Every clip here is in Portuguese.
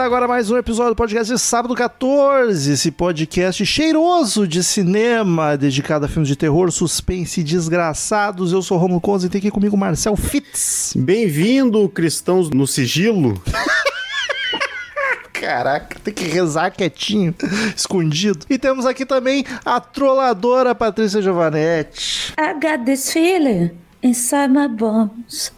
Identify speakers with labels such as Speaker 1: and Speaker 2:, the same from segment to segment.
Speaker 1: Começa agora mais um episódio do podcast de Sábado 14, esse podcast cheiroso de cinema, dedicado a filmes de terror, suspense e desgraçados. Eu sou o Romulo Conza e tem aqui comigo o Marcel Fitz.
Speaker 2: Bem-vindo, cristãos no sigilo.
Speaker 1: Caraca, tem que rezar quietinho, escondido. E temos aqui também a trolladora Patrícia Giovanetti.
Speaker 3: I got this feeling inside my bones.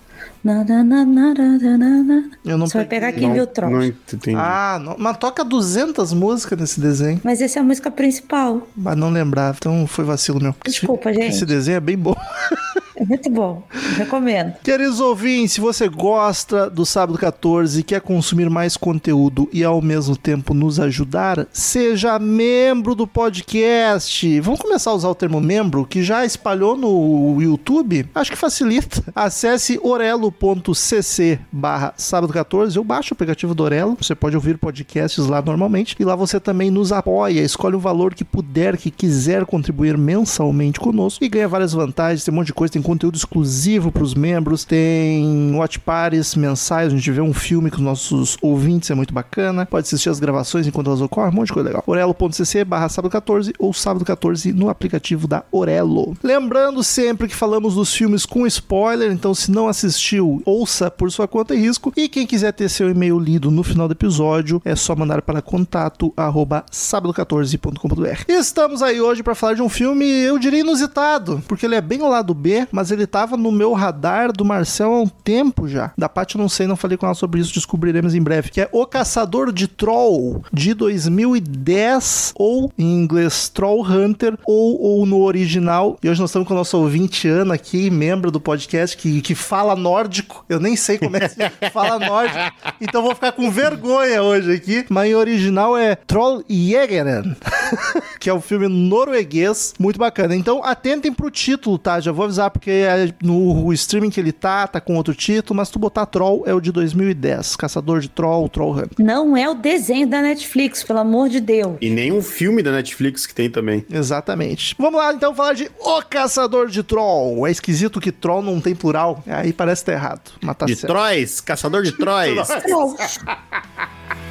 Speaker 1: Eu não
Speaker 3: Você vai pegar aqui, viu, Troll?
Speaker 2: Não entendi.
Speaker 1: Ah, não, mas toca 200 músicas nesse desenho,
Speaker 3: Mas essa é a música principal.
Speaker 1: mas não lembrava, então foi vacilo meu.
Speaker 3: Desculpa, gente.
Speaker 1: Esse desenho é bem bom.
Speaker 3: É muito bom. Recomendo.
Speaker 1: Queridos ouvintes, se você gosta do Sábado 14 e quer consumir mais conteúdo e ao mesmo tempo nos ajudar, seja membro do podcast. Vamos começar a usar o termo membro, que já espalhou no YouTube. Acho que facilita. Acesse orelo.cc barra sábado 14 ou baixe o aplicativo do Orelo. Você pode ouvir podcasts lá normalmente. E lá você também nos apoia, escolhe o valor que puder, que quiser contribuir mensalmente conosco e ganha várias vantagens. Tem um monte de coisa, tem conteúdo exclusivo para os membros, tem watch parties mensais, a gente vê um filme com os nossos ouvintes, é muito bacana. Pode assistir as gravações enquanto elas ocorrem, um monte de coisa legal. orelo.cc barra sábado 14 ou sábado 14 no aplicativo da Orelo. Lembrando sempre que falamos dos filmes com spoiler, então se não assistiu, ouça por sua conta e risco. E quem quiser ter seu e-mail lido no final do episódio, é só mandar para contato arroba sábado14.com.br. Estamos aí hoje para falar de um filme, eu diria inusitado, porque ele é bem lado B, mas ele tava no meu radar do Marcel há um tempo já. Da parte eu não sei, não falei com ela sobre isso, descobriremos em breve, que é O Caçador de Troll, de 2010, ou em inglês Troll Hunter, ou, ou no original. E hoje nós estamos com o nosso ouvinte Ana aqui, membro do podcast, que, que fala nórdico. Eu nem sei como é que fala nórdico, então vou ficar com vergonha hoje aqui. Mas em original é Troll Jägeren, que é um filme norueguês, muito bacana. Então atentem pro título, tá? Já vou avisar, porque é no streaming que ele tá, tá com outro título, mas tu botar Troll é o de 2010. Caçador de Troll, Troll Hunter.
Speaker 3: Não é o desenho da Netflix, pelo amor de Deus.
Speaker 2: E nem um filme da Netflix que tem também.
Speaker 1: Exatamente. Vamos lá então falar de O Caçador de Troll. É esquisito que Troll não tem plural. Aí parece que tá errado. Mas tá
Speaker 2: De
Speaker 1: certo.
Speaker 2: Trois, Caçador de Trois.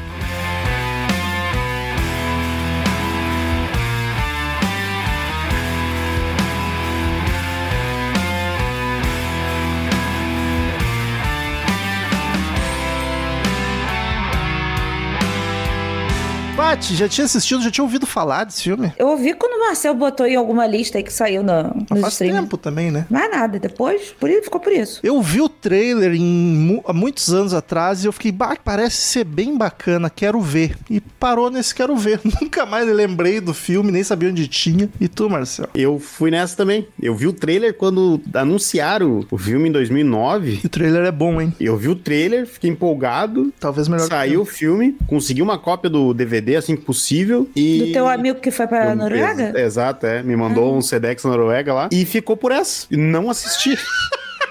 Speaker 1: Paty, já tinha assistido, já tinha ouvido falar desse filme?
Speaker 3: Eu ouvi quando o Marcel botou em alguma lista aí que saiu na,
Speaker 1: Mas
Speaker 3: nos
Speaker 1: faz tempo também, né?
Speaker 3: Mas nada, depois por isso, ficou por isso.
Speaker 1: Eu vi o trailer em há muitos anos atrás e eu fiquei, bah, parece ser bem bacana, quero ver. E parou nesse quero ver. Nunca mais lembrei do filme, nem sabia onde tinha. E tu, Marcel?
Speaker 2: Eu fui nessa também. Eu vi o trailer quando anunciaram o filme em 2009.
Speaker 1: E o trailer é bom, hein?
Speaker 2: Eu vi o trailer, fiquei empolgado.
Speaker 1: Talvez melhor que
Speaker 2: Saiu o filme, consegui uma cópia do DVD assim que possível. E...
Speaker 3: Do teu amigo que foi pra
Speaker 2: Eu-
Speaker 3: Noruega?
Speaker 2: Ex- Exato, é. Me mandou um Sedex Noruega lá. E ficou por essa. E não assisti.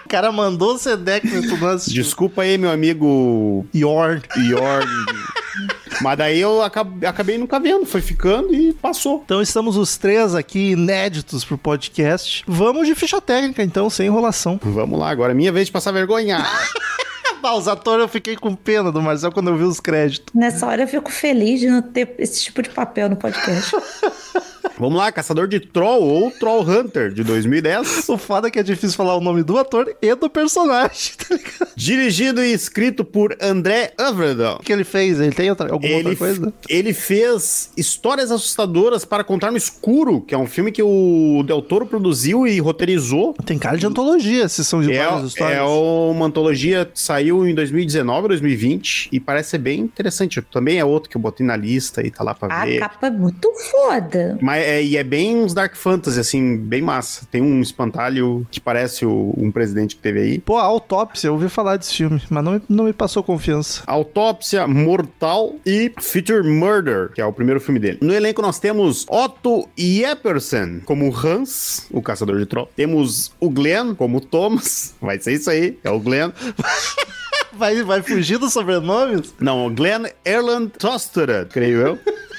Speaker 1: O cara mandou o Sedex e tu não assistiu.
Speaker 2: Desculpa aí, meu amigo
Speaker 1: Yorn.
Speaker 2: Jorg. Mas daí eu acab- acabei nunca vendo. Foi ficando e passou.
Speaker 1: Então estamos os três aqui inéditos pro podcast. Vamos de ficha técnica, então, sem enrolação.
Speaker 2: Vamos lá, agora é minha vez de passar vergonha.
Speaker 1: Ah, os atores eu fiquei com pena do Marcel quando eu vi os créditos.
Speaker 3: Nessa hora eu fico feliz de não ter esse tipo de papel no podcast.
Speaker 2: Vamos lá, Caçador de Troll ou Troll Hunter, de 2010.
Speaker 1: O foda é que é difícil falar o nome do ator e do personagem, tá ligado?
Speaker 2: Dirigido e escrito por André Everton.
Speaker 1: O que ele fez? Ele tem outra, alguma
Speaker 2: Ele,
Speaker 1: outra coisa?
Speaker 2: ele fez Histórias Assustadoras para Contar no Escuro, que é um filme que o Del Toro produziu e roteirizou.
Speaker 1: Tem cara de antologia, se são de
Speaker 2: É,
Speaker 1: várias histórias.
Speaker 2: é uma antologia, saiu em 2019, 2020, e parece ser bem interessante. Também é outro que eu botei na lista e tá lá pra
Speaker 3: A
Speaker 2: ver.
Speaker 3: capa é muito foda.
Speaker 2: Mas é, e é bem uns Dark Fantasy, assim, bem massa. Tem um espantalho que parece o- um presidente que teve aí.
Speaker 1: Pô, a Autópsia, eu ouvi falar desse filme, mas não, me- não me passou confiança.
Speaker 2: Autópsia Mortal e Future Murder, que é o primeiro filme dele. No elenco nós temos Otto Jeppersen como Hans, o caçador de troll. Temos o Glenn como Thomas. Vai ser isso aí, é o Glenn.
Speaker 1: Vai, vai fugir dos sobrenomes?
Speaker 2: Não, Glenn Erland Tosterer, creio eu.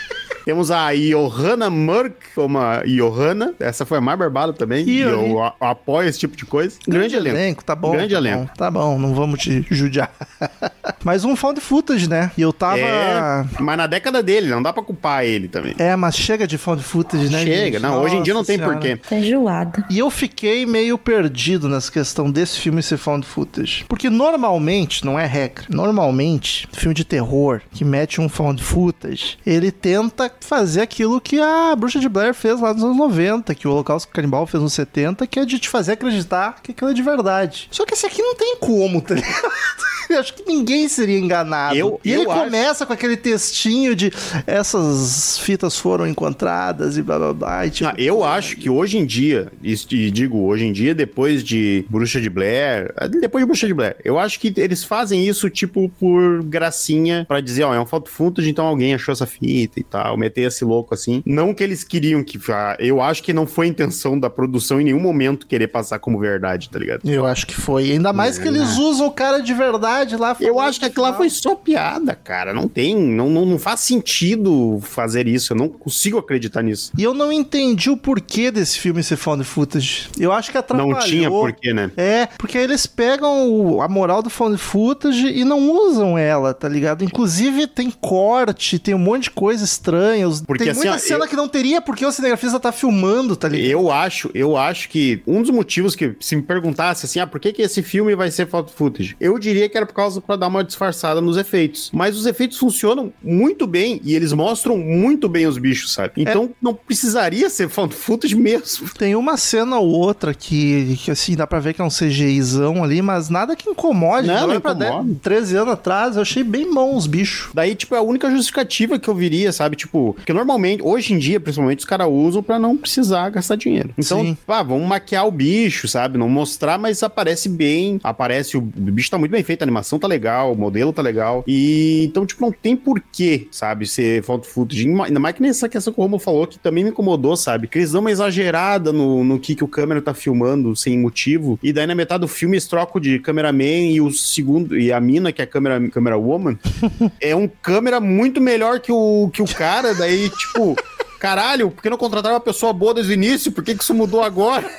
Speaker 2: Temos a Johanna Merck como a Johanna. Essa foi a mais barbada também. E
Speaker 1: eu
Speaker 2: eu a- apoio esse tipo de coisa. Grande elenco.
Speaker 1: tá bom.
Speaker 2: Grande
Speaker 1: tá
Speaker 2: elenco.
Speaker 1: Bom, tá bom, não vamos te judiar. mas um found footage, né? E eu tava...
Speaker 2: É, mas na década dele, não dá pra culpar ele também.
Speaker 1: É, mas chega de found footage, né?
Speaker 2: Chega,
Speaker 1: gente?
Speaker 2: não, hoje em dia não
Speaker 1: Nossa
Speaker 2: tem
Speaker 1: Senhora.
Speaker 2: porquê.
Speaker 3: Tá enjoada.
Speaker 1: E eu fiquei meio perdido nessa questão desse filme ser found footage. Porque normalmente, não é regra, normalmente, filme de terror que mete um found footage, ele tenta fazer aquilo que a Bruxa de Blair fez lá nos anos 90, que o Holocausto Canibal fez nos 70, que é de te fazer acreditar que aquilo é de verdade. Só que esse aqui não tem como, tá ligado? Eu acho que ninguém seria enganado.
Speaker 2: Eu-
Speaker 1: e ele
Speaker 2: eu acho-
Speaker 1: começa com aquele textinho de essas fitas foram encontradas e blá blá blá. E, tipo,
Speaker 2: Ah, eu acho que hoje em dia, e digo hoje em dia, depois de Bruxa de Blair, ah, depois de Bruxa de Blair, eu acho que eles fazem isso, tipo, por gracinha, pra dizer, ó, é um foto footage, então alguém achou essa fita e tal, meter esse louco assim. Não que eles queriam que. Eu acho que não foi a intenção da produção em nenhum momento querer passar como verdade, tá ligado?
Speaker 1: Eu acho que foi. Ainda mais que eles usam o cara de verdade lá.
Speaker 2: Eu acho que aquilo lá foi só piada, cara. Não tem, não, não, não faz sentido fazer isso. Eu não consigo acreditar nisso.
Speaker 1: E eu não entendi o porquê desse filme ser found footage. Eu acho que atrapalhou.
Speaker 2: Não tinha porquê, né?
Speaker 1: É, porque eles pegam o- a moral do found footage e não usam ela, tá ligado? Inclusive tem corte, tem um monte de coisa estranha. Os-
Speaker 2: Porque,
Speaker 1: tem
Speaker 2: assim,
Speaker 1: muita
Speaker 2: ó,
Speaker 1: cena
Speaker 2: eu-
Speaker 1: que não teria porque o cinegrafista tá filmando, tá ligado?
Speaker 2: Eu acho, eu acho que um dos motivos que se me perguntasse assim, ah, por que que esse filme vai ser foto footage? Eu diria que era por causa pra dar uma disfarçada nos efeitos. Mas os efeitos funcionam muito bem e eles mostram muito bem os bichos, sabe?
Speaker 1: É.
Speaker 2: Então não precisaria ser foto footage mesmo.
Speaker 1: Tem uma cena ou outra que, que assim, dá pra ver que é um CGIzão ali, mas nada que incomode.
Speaker 2: Não, não
Speaker 1: pra
Speaker 2: incomoda.
Speaker 1: 10, 13 anos atrás, eu achei bem bom os bichos.
Speaker 2: Daí, tipo, é a única justificativa que eu viria, sabe? Tipo, porque normalmente, hoje em dia, principalmente, os caras usam pra não precisar gastar dinheiro. Então,
Speaker 1: Sim.
Speaker 2: ah, vamos maquiar o bicho, sabe? Não mostrar, mas aparece bem. Aparece, o, bicho tá muito bem feito, a animação tá legal, o modelo tá legal. E então, tipo, não tem porquê, sabe? Ser foto footage. Ainda mais que nessa questão que o Romo falou, que também me incomodou, sabe? Que eles dão uma exagerada no, no que, que o câmera tá filmando sem motivo. E daí, na metade do filme, eles trocam de cameraman e o segundo, e a mina, que é a câmera, câmera woman, é um câmera muito melhor que o, que o cara, daí, tipo, caralho, por que não contrataram uma pessoa boa desde o início? Por que, que isso mudou agora?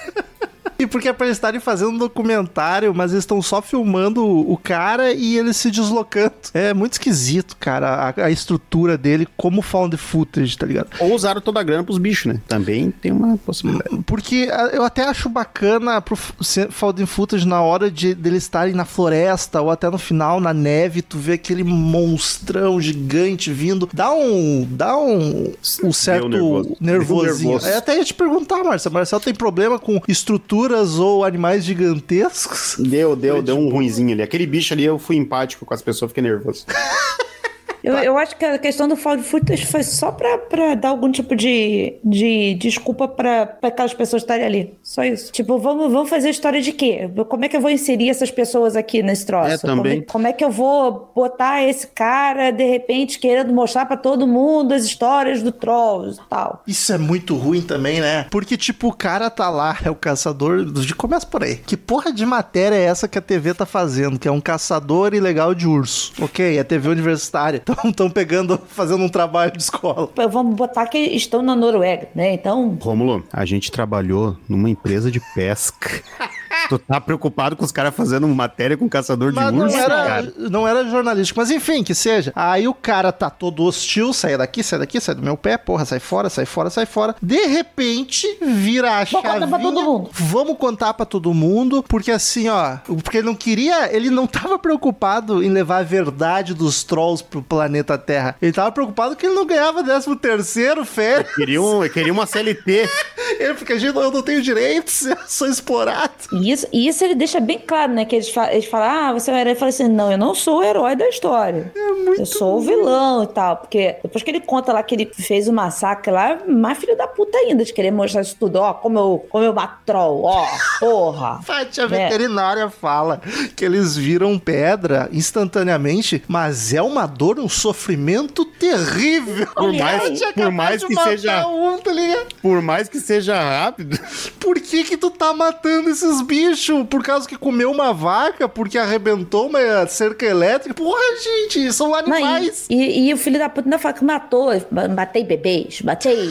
Speaker 1: E porque é pra eles estarem fazendo um documentário, mas eles estão só filmando o cara e ele se deslocando. É muito esquisito, cara, a, a estrutura dele como found footage, tá ligado?
Speaker 2: Ou usaram toda a grana pros bichos, né? Também tem uma possibilidade.
Speaker 1: Porque eu até acho bacana pro found footage na hora de deles estarem na floresta ou até no final na neve, tu vê aquele monstrão gigante vindo. Dá um. Dá um. Um certo
Speaker 2: nervoso.
Speaker 1: nervosinho. É, até ia te perguntar, Marcelo. Marcelo tem problema com estruturas ou animais gigantescos?
Speaker 2: Deu, deu, deu um ruinzinho ali. Aquele bicho ali, eu fui empático com as pessoas, fiquei nervoso.
Speaker 3: Eu, eu acho que a questão do found footage foi só pra, pra dar algum tipo de, de desculpa pra, pra aquelas pessoas estarem ali. Só isso. Tipo, vamos, vamos fazer história de quê? Como é que eu vou inserir essas pessoas aqui nesse troço?
Speaker 2: É, também.
Speaker 3: Como, como é que eu vou botar esse cara, de repente, querendo mostrar pra todo mundo as histórias do Trolls e tal?
Speaker 1: Isso é muito ruim também, né? Porque, tipo, o cara tá lá, é o caçador. De... Começa por aí. Que porra de matéria é essa que a TV tá fazendo? Que é um caçador ilegal de urso. Ok, é TV universitária. Estão pegando, fazendo um trabalho de escola.
Speaker 3: Vamos botar que estão na Noruega, né? Então,
Speaker 2: Rômulo, a gente trabalhou numa empresa de pesca Tu tá preocupado com os caras fazendo matéria com caçador de
Speaker 1: Mas não
Speaker 2: urso,
Speaker 1: era,
Speaker 2: cara?
Speaker 1: não era jornalístico, mas enfim, que seja. Aí o cara tá todo hostil, sai daqui, sai daqui, sai do meu pé, porra, sai fora, sai fora, sai fora. De repente, vira a
Speaker 3: Vou contar
Speaker 1: chavinha.
Speaker 3: pra todo mundo.
Speaker 1: Vamos contar pra todo mundo, porque assim, ó, porque ele não queria, ele não tava preocupado em levar a verdade dos trolls pro planeta Terra. Ele tava preocupado que ele não ganhava 13 terceiro, férias.
Speaker 2: Queria, um, queria uma CLT.
Speaker 1: Ele fica, gente, eu não tenho direitos, eu sou explorado.
Speaker 3: E isso, e isso ele deixa bem claro, né? Que eles, fa eles falam, ah, você é o herói. Ele fala assim, não, eu não sou o herói da história. eu sou o vilão e tal. Porque depois que ele conta lá que ele fez o massacre lá, mais filho da puta ainda, de querer mostrar isso tudo. Ó, como eu, como eu troll, ó, porra.
Speaker 1: Fátia
Speaker 3: É.
Speaker 1: veterinária fala que eles viram pedra instantaneamente, mas é uma dor, um sofrimento terrível.
Speaker 2: Por mais, por mais que seja.
Speaker 1: um, tá?
Speaker 2: Por mais que seja rápido.
Speaker 1: Por que que tu tá matando esses bichos? Por causa que comeu uma vaca? Porque arrebentou uma cerca elétrica? Porra, gente, são
Speaker 3: Não,
Speaker 1: animais.
Speaker 3: e, e- e o filho da puta ainda fala que matou, matei bebês, matei.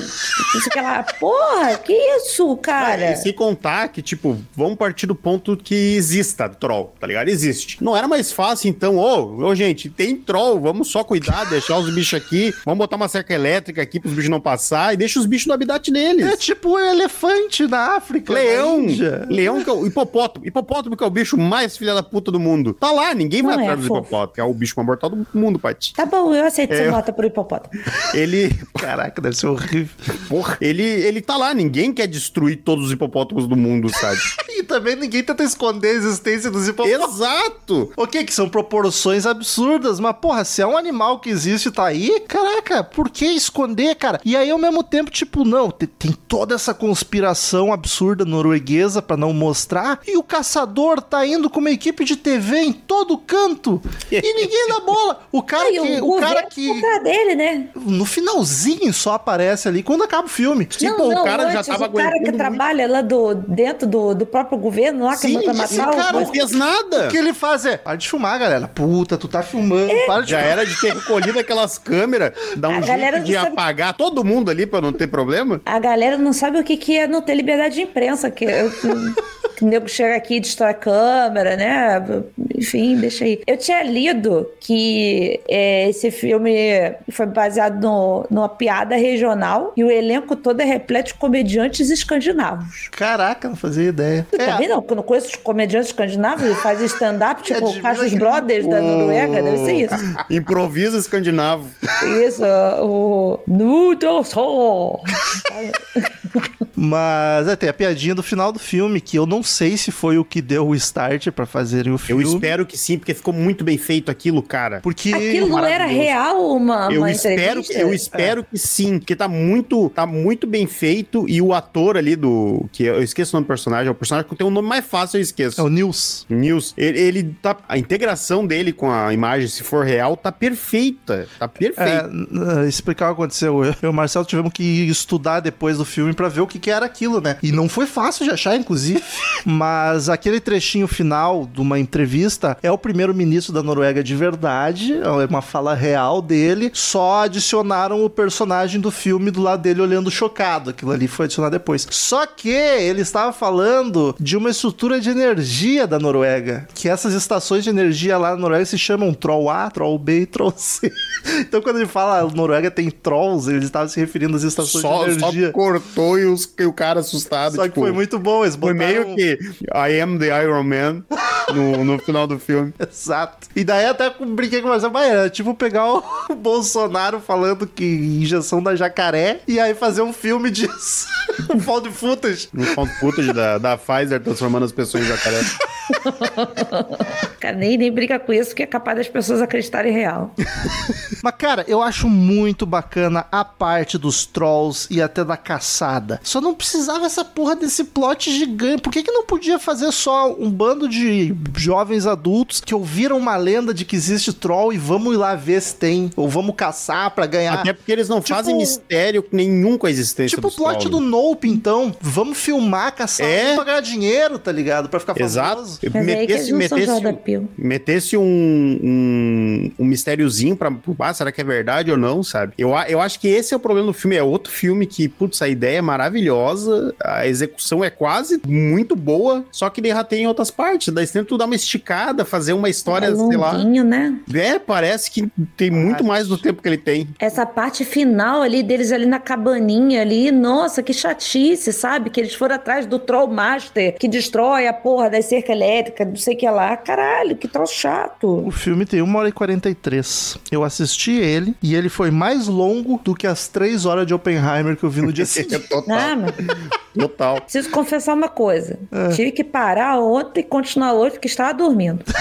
Speaker 3: Isso que ela. Porra, que isso, cara?
Speaker 2: E se contar que, tipo, vamos partir do ponto que exista troll, tá ligado? Existe. Não era mais fácil, então, ô, ô, gente, tem troll, vamos só cuidar, deixar os bichos aqui, vamos botar uma cerca elétrica aqui pros bichos não passar e deixa os bichos no habitat
Speaker 1: É
Speaker 2: deles.
Speaker 1: tipo um elefante na África.
Speaker 2: Leão,
Speaker 1: na Índia.
Speaker 2: leão que é o hipopótamo, hipopótamo que é o bicho mais filha da puta do mundo. Tá lá, ninguém vai
Speaker 3: Não é,
Speaker 2: atrás do
Speaker 3: fofo.
Speaker 2: hipopótamo, que é o bicho mais mortal do mundo, Paty.
Speaker 3: Tá bom, eu aceito
Speaker 2: É, eu-
Speaker 3: nota pro hipopótamo.
Speaker 2: Ele,
Speaker 1: Caraca, deve ser horrível.
Speaker 2: porra, ele, ele tá lá, ninguém quer destruir todos os hipopótamos do mundo, sabe?
Speaker 1: E também ninguém tenta esconder a existência dos hipopótamos.
Speaker 2: Exato!
Speaker 1: Ok, que são proporções absurdas, mas porra, se é um animal que existe e tá aí, caraca, por que esconder, cara? E aí ao mesmo tempo, tipo, não, te- tem toda essa conspiração absurda norueguesa pra não mostrar, e o caçador tá indo com uma equipe de TV em todo canto, e ninguém dá bola. O cara
Speaker 3: Aí,
Speaker 1: que, o
Speaker 3: governo
Speaker 1: cara
Speaker 3: tá
Speaker 1: que
Speaker 3: atrás dele, né?
Speaker 1: no finalzinho só aparece ali quando acaba o filme.
Speaker 2: Tipo, o cara já
Speaker 3: antes,
Speaker 2: tava
Speaker 3: o cara que trabalha lá do, dentro do, do próprio governo lá, que
Speaker 1: Sim,
Speaker 3: manda
Speaker 1: sim,
Speaker 3: matar
Speaker 1: cara,
Speaker 3: o...
Speaker 2: Não fez nada!
Speaker 1: O que ele faz é, para de filmar, galera. Puta, tu tá filmando, para de
Speaker 2: Já era de ter recolhido aquelas câmeras, dar um jeito de
Speaker 3: não sabe-
Speaker 2: apagar todo mundo ali pra não ter problema.
Speaker 3: A galera não sabe o que, que é não ter liberdade de imprensa, que, que o nego chega aqui e destrói a câmera, né? Enfim, deixa aí. Eu tinha lido que é, esse filme foi baseado no, numa piada regional e o elenco todo é repleto de comediantes escandinavos.
Speaker 1: Caraca, não fazia ideia.
Speaker 3: Eu também não, porque eu não conheço os comediantes escandinavos e fazem stand-up, tipo
Speaker 1: de
Speaker 3: o Cassius. Brothers da Noruega, deve ser isso.
Speaker 2: Improviso escandinavo.
Speaker 3: Isso, o Nutrosol.
Speaker 1: Mas é, tem a piadinha do final do filme, que eu não sei se foi o que deu o start pra fazerem o
Speaker 2: Eu
Speaker 1: filme.
Speaker 2: espero que sim, porque ficou muito bem feito aquilo, cara.
Speaker 1: Porque.
Speaker 3: Aquilo não era real uma,
Speaker 2: Eu
Speaker 3: uma
Speaker 2: espero, eu espero que sim, porque tá muito, tá muito bem feito e o ator ali do, que eu esqueço o nome do personagem, é o personagem que tem um nome mais fácil eu esqueço.
Speaker 1: É o News.
Speaker 2: News, ele, ele tá, a integração dele com a imagem, se for real, tá perfeita, tá
Speaker 1: É,
Speaker 2: perfeita.
Speaker 1: n- explicar o que aconteceu. Eu e o Marcelo tivemos que estudar depois do filme pra ver o que, que era aquilo, né? E não foi fácil de achar, inclusive. Mas aquele trechinho final de uma entrevista é o primeiro-ministro da Noruega de verdade, é uma fala real dele. Só adicionaram o personagem do filme do lado dele olhando chocado. Aquilo ali foi adicionado depois. Só que ele estava falando de uma estrutura de energia da Noruega. Que essas estações de energia lá na Noruega se chamam Troll A, Troll B e Troll C. Então quando ele fala Noruega tem trolls, ele estava se referindo às estações
Speaker 2: Só,
Speaker 1: de
Speaker 2: só
Speaker 1: energia.
Speaker 2: cortou e, os, e o cara assustado.
Speaker 1: Só que
Speaker 2: tipo,
Speaker 1: foi muito bom, eles
Speaker 2: Foi
Speaker 1: botaram...
Speaker 2: meio que I am the Iron Man no, no final do filme.
Speaker 1: Exato. E daí até brinquei com o Marcelo, mas é tipo pegar o Bolsonaro falando que injeção da jacaré e aí fazer um filme disso. um found footage.
Speaker 2: No found footage da, da Pfizer transformando as pessoas em jacaré.
Speaker 3: Cara, nem, nem brinca com isso, que é capaz das pessoas acreditarem real.
Speaker 1: Mas, cara, eu acho muito bacana a parte dos trolls e até da caçada. Só não precisava essa porra desse plot gigante. Por que, que não podia fazer só um bando de jovens adultos que ouviram uma lenda de que existe troll e vamos ir lá ver se tem? Ou vamos caçar pra ganhar.
Speaker 2: Até porque eles não
Speaker 1: Tipo-
Speaker 2: fazem mistério nenhum com a existência
Speaker 1: Tipo o plot do
Speaker 2: trolls.
Speaker 1: Nope, então. Vamos filmar, caçar
Speaker 2: É.
Speaker 1: pra ganhar dinheiro, tá ligado? Pra ficar
Speaker 2: Exato.
Speaker 3: Mas é
Speaker 2: metesse,
Speaker 3: arrepio.
Speaker 2: Metesse um, um, um mistériozinho pra. Ah, será que é verdade ou não, sabe? Eu, eu acho que esse é o problema do filme. É outro filme que, putz, a ideia é maravilhosa, a execução é quase muito boa, só que derratei em outras partes. Daí você tenta dar uma esticada, fazer uma história,
Speaker 3: é
Speaker 2: sei lá.
Speaker 3: né?
Speaker 2: É, parece que tem muito mais do tempo que ele tem.
Speaker 3: Essa parte final ali deles ali na cabaninha ali, nossa, que chatice, sabe? Que eles foram atrás do Troll Master, que destrói a porra da cerca elétrica, não sei o que lá. Caralho, que troço chato.
Speaker 1: O filme tem 1 hora e 43. Eu assisti ele e ele foi mais longo do que as 3 horas de Oppenheimer que eu vi no dia seguinte.
Speaker 2: Total.
Speaker 3: Ah, mas
Speaker 2: Total.
Speaker 3: preciso confessar uma coisa. Tive que parar ontem e continuar hoje porque estava dormindo.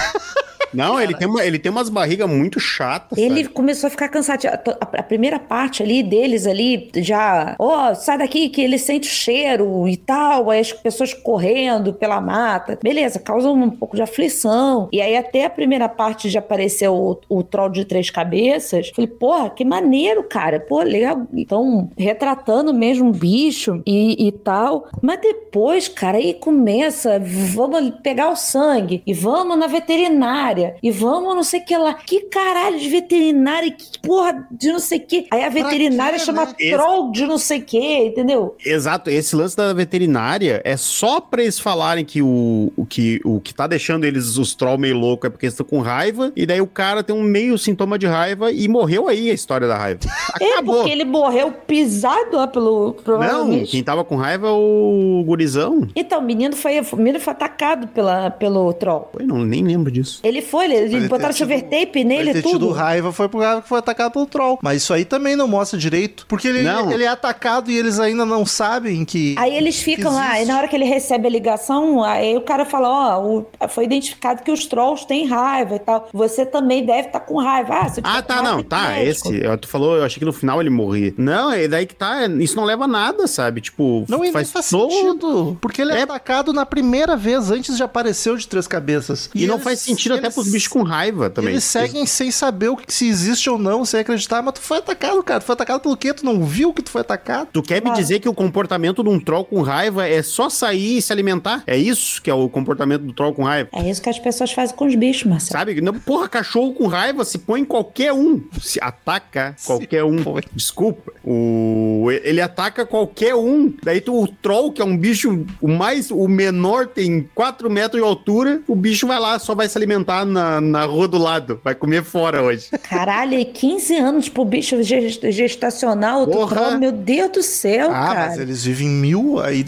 Speaker 2: Não, ele tem, uma, ele tem umas barrigas muito chatas.
Speaker 3: Ele
Speaker 2: sabe?
Speaker 3: começou a ficar cansativo. A, a primeira parte ali deles ali já, ó, sai daqui que ele sente o cheiro e tal, aí as pessoas correndo pela mata. Beleza, causa um pouco de aflição. E aí até a primeira parte de aparecer o, o troll de três cabeças, falei, porra, que maneiro, cara. Pô, legal. Então, retratando mesmo o bicho e, e tal. Mas depois, cara, aí começa, vamos pegar o sangue e vamos na veterinária e vamos não sei o que lá. Que caralho de veterinária, que porra de não sei o que. Aí a veterinária
Speaker 1: quê,
Speaker 3: chama
Speaker 1: né?
Speaker 3: troll de não sei o que, entendeu?
Speaker 2: Exato, esse lance da veterinária é só pra eles falarem que o, o, que, o que tá deixando eles os troll meio louco é porque eles estão com raiva, e daí o cara tem um meio sintoma de raiva e morreu aí a história da raiva.
Speaker 3: É
Speaker 2: Acabou.
Speaker 3: porque ele morreu pisado lá pelo.
Speaker 2: Não, quem tava com raiva é o gurizão.
Speaker 3: Então, o menino foi, o menino foi atacado pela, pelo troll.
Speaker 2: Eu não, nem lembro disso.
Speaker 3: Ele foi, ele,
Speaker 1: Ele
Speaker 3: botaram silver
Speaker 1: tido-
Speaker 3: tape nele
Speaker 1: Ele
Speaker 3: e
Speaker 1: ter tido
Speaker 3: tudo.
Speaker 1: raiva foi por causa que foi atacado pelo troll. Mas isso aí também não mostra direito. Porque ele,
Speaker 2: Não.
Speaker 1: ele é atacado e eles ainda não sabem que.
Speaker 3: Aí eles ficam lá, e na hora que ele recebe a ligação, aí o cara fala: Ó, o- foi identificado que os trolls têm raiva e tal. Você também deve estar com raiva. Ah, tiver
Speaker 2: Ah, tá,
Speaker 3: raiva,
Speaker 2: não, tá,
Speaker 3: médico.
Speaker 2: esse, tu falou, eu achei que no final ele morria. Não, é daí que tá, isso não leva a nada, sabe? Tipo,
Speaker 1: Não, e
Speaker 2: faz,
Speaker 1: faz,
Speaker 2: todo-
Speaker 1: sentido. Porque ele é,
Speaker 2: É.
Speaker 1: atacado na primeira vez, antes de aparecer o de três cabeças.
Speaker 2: E, não
Speaker 1: eles-
Speaker 2: faz sentido até
Speaker 1: eles-
Speaker 2: pros bichos com raiva também.
Speaker 1: Eles seguem sem saber o que se existe ou não, sem acreditar, mas tu foi atacado, cara. Tu foi atacado pelo quê? Tu não viu que tu foi atacado?
Speaker 2: Tu quer me
Speaker 3: Ah.
Speaker 2: dizer que o comportamento de um troll com raiva é só sair e se alimentar? É isso que é o comportamento do troll com raiva?
Speaker 3: É isso que as pessoas fazem com os bichos, Marcelo.
Speaker 2: Sabe? Não, porra, cachorro com raiva se põe em qualquer um. Se ataca qualquer um.
Speaker 1: põe.
Speaker 2: Desculpa. O, ele ataca qualquer um. Daí tu, o troll, que é um bicho o mais. O menor tem 4 metros de altura. O bicho vai lá, só vai se alimentar na, na rua do lado. Vai comer fora hoje.
Speaker 3: Caralho, e 15 anos pro bicho gest- gestacional,
Speaker 2: Porra.
Speaker 3: troll, meu Deus do céu,
Speaker 1: Ah,
Speaker 3: cara.
Speaker 1: mas eles vivem mil, aí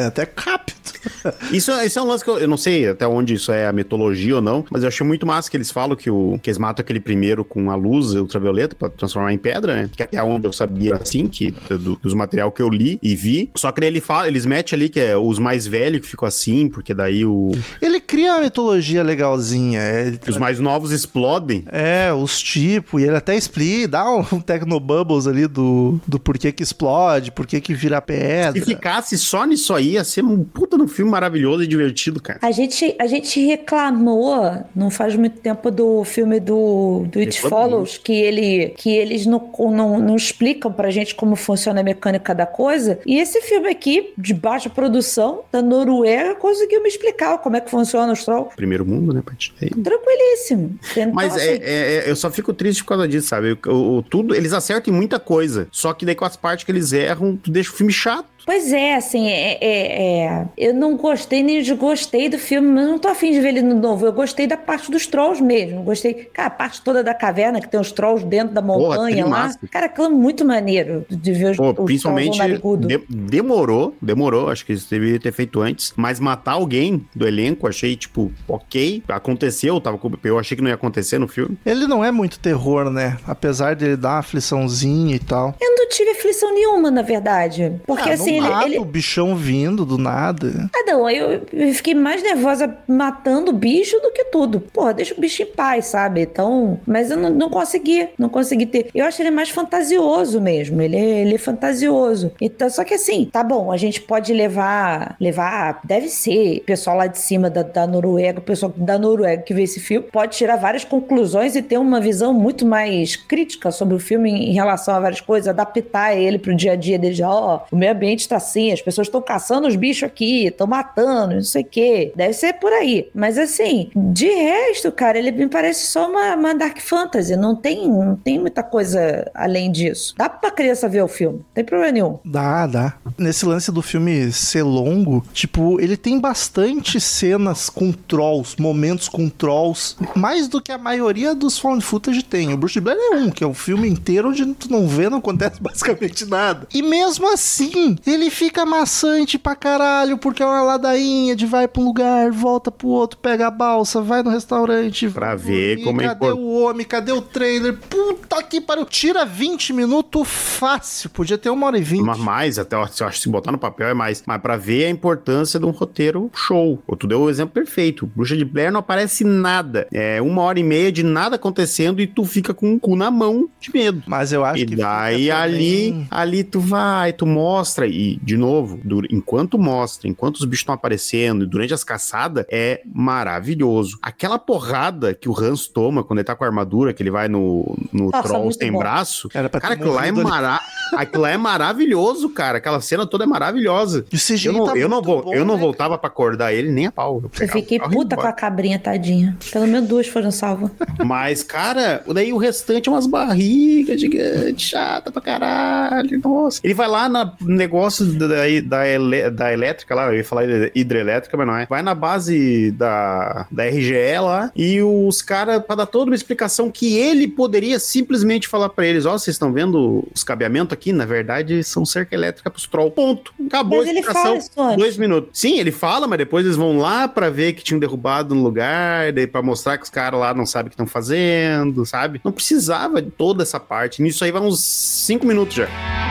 Speaker 1: é até rápido.
Speaker 2: Isso, isso é um lance que eu, eu não sei até onde isso é a mitologia ou não, mas eu achei muito massa que eles falam que, o, que eles matam aquele primeiro com a luz ultravioleta pra transformar em pedra, né? Que até onde eu sabia assim, que do- dos material que eu li e vi. Só que daí ele fala, eles metem ali que é os mais velhos que ficam assim, porque daí o,
Speaker 1: Ele cria uma mitologia legalzinha. É,
Speaker 2: os mais novos explodem.
Speaker 1: é, os tipos, e ele até explica, dá um Tecnobubbles ali do, do porquê que explode, porquê que vira pedra.
Speaker 2: Se ficasse só nisso aí, ia ser um puta num filme maravilhoso e divertido, cara.
Speaker 3: A gente, a gente reclamou, não faz muito tempo, do filme do, do It
Speaker 2: Reclamou.
Speaker 3: Follows, que, ele, que eles não, não, não explicam pra gente como funciona a mecânica da coisa. E esse filme aqui, de baixa produção, da Noruega, conseguiu me explicar como é que funciona os trolls.
Speaker 2: Primeiro mundo, né, Paty? É
Speaker 3: Tranquilíssimo. Então,
Speaker 2: Mas
Speaker 3: assim,
Speaker 2: é, é- é- eu só fico triste por causa disso, sabe? O, o- tudo, eles acertam em muita coisa. Só que daí com as partes que eles erram, tu deixa o filme chato.
Speaker 3: Pois é, assim, é, é- é- eu não gostei nem desgostei do filme, mas não tô afim de ver ele no novo. Eu gostei da parte dos trolls mesmo. Gostei, cara, a parte toda da caverna, que tem os trolls dentro da montanha lá.
Speaker 2: trimassa.
Speaker 3: Cara, aquilo é muito maneiro de ver os,
Speaker 2: Pô,
Speaker 3: os
Speaker 2: principalmente de- demorou, demorou, acho que isso deveria ter feito antes, mas matar alguém do elenco, achei, tipo, ok, aconteceu, tava, com- eu achei que não ia acontecer no filme.
Speaker 1: Ele não é muito terror, né? Apesar de ele dar uma afliçãozinha e tal.
Speaker 3: Eu não tive aflição nenhuma, na verdade. Porque
Speaker 1: Ah,
Speaker 3: assim, ele,
Speaker 1: mata
Speaker 3: ele-
Speaker 1: o bichão vindo do nada.
Speaker 3: Ah, não, eu, eu fiquei mais nervosa matando o bicho do que tudo. Porra, deixa o bicho em paz, sabe? Então. Mas eu não, não consegui, não consegui ter. Eu acho ele mais fantasioso mesmo. Ele é, ele é fantasioso. Então, só que assim, tá bom, a gente pode levar. Levar. Deve ser. O pessoal lá de cima da, da Noruega, o pessoal da Noruega que vê esse filme, pode tirar várias conclusões e ter uma visão muito mais crítica sobre o filme em relação a várias coisas, adaptar ele pro dia a dia dele. Ó, oh, o meio ambiente assim, as pessoas estão caçando os bichos aqui, estão matando, não sei o quê. Deve ser por aí. Mas assim, de resto, cara, ele me parece só uma, uma Dark Fantasy. Não tem, não tem muita coisa além disso. Dá pra criança ver o filme, não tem problema nenhum.
Speaker 1: Dá, dá. Nesse lance do filme ser longo, tipo, ele tem bastante cenas com trolls, momentos com trolls, mais do que a maioria dos found footage tem. O Bruce Blair é um, que é um filme inteiro onde tu não vê, não acontece basicamente nada. E mesmo assim, ele fica maçante pra caralho, porque é uma ladainha de vai pra um lugar, volta pro outro, pega a balsa, vai no restaurante.
Speaker 2: Pra ver como
Speaker 1: é Cadê o homem? Cadê o trailer? Puta que pariu. Tira 20 minutos fácil. Podia ter uma hora e vinte.
Speaker 2: Mas mais, até eu acho que se botar no papel é mais. Mas pra ver a importância de um roteiro show. Tu deu o exemplo perfeito. Bruxa de Blair não aparece nada. É uma hora e meia de nada acontecendo e tu fica com o cu na mão de medo.
Speaker 1: Mas eu acho
Speaker 2: e
Speaker 1: que.
Speaker 2: daí ali, ali tu vai, tu mostra. E, de novo, enquanto mostra, enquanto os bichos estão aparecendo e durante as caçadas, é maravilhoso. Aquela porrada que o Hans toma quando ele tá com a armadura, que ele vai no, no Nossa, troll sem bom. braço. Cara, aquilo lá, é mara... aquilo lá é maravilhoso, cara. Aquela cena toda é maravilhosa.
Speaker 1: E o CGI
Speaker 2: eu não,
Speaker 1: tá
Speaker 2: eu não, vou,
Speaker 1: bom,
Speaker 2: eu não
Speaker 1: né,
Speaker 2: voltava pra acordar ele nem a pau.
Speaker 3: Eu, eu fiquei puta com a cabrinha, tadinha. Pelo menos duas foram salvas.
Speaker 2: Mas, cara, daí o restante é umas barrigas gigantes, chata pra caralho. Nossa. Ele vai lá no negócio da, da, da elétrica lá, eu ia falar hidrelétrica, mas não é. Vai na base da, da RGE lá e os caras, pra dar toda uma explicação que ele poderia simplesmente falar para eles: Ó, oh, vocês estão vendo os cabeamentos aqui? Na verdade, são cerca elétrica pros troll. Ponto. Acabou mas a explicação. Ele fala dois minutos. Sim, ele fala, mas depois eles vão lá para ver que tinham derrubado no lugar, daí pra mostrar que os caras lá não sabem o que estão fazendo, sabe? Não precisava de toda essa parte. Nisso aí vai uns cinco minutos já.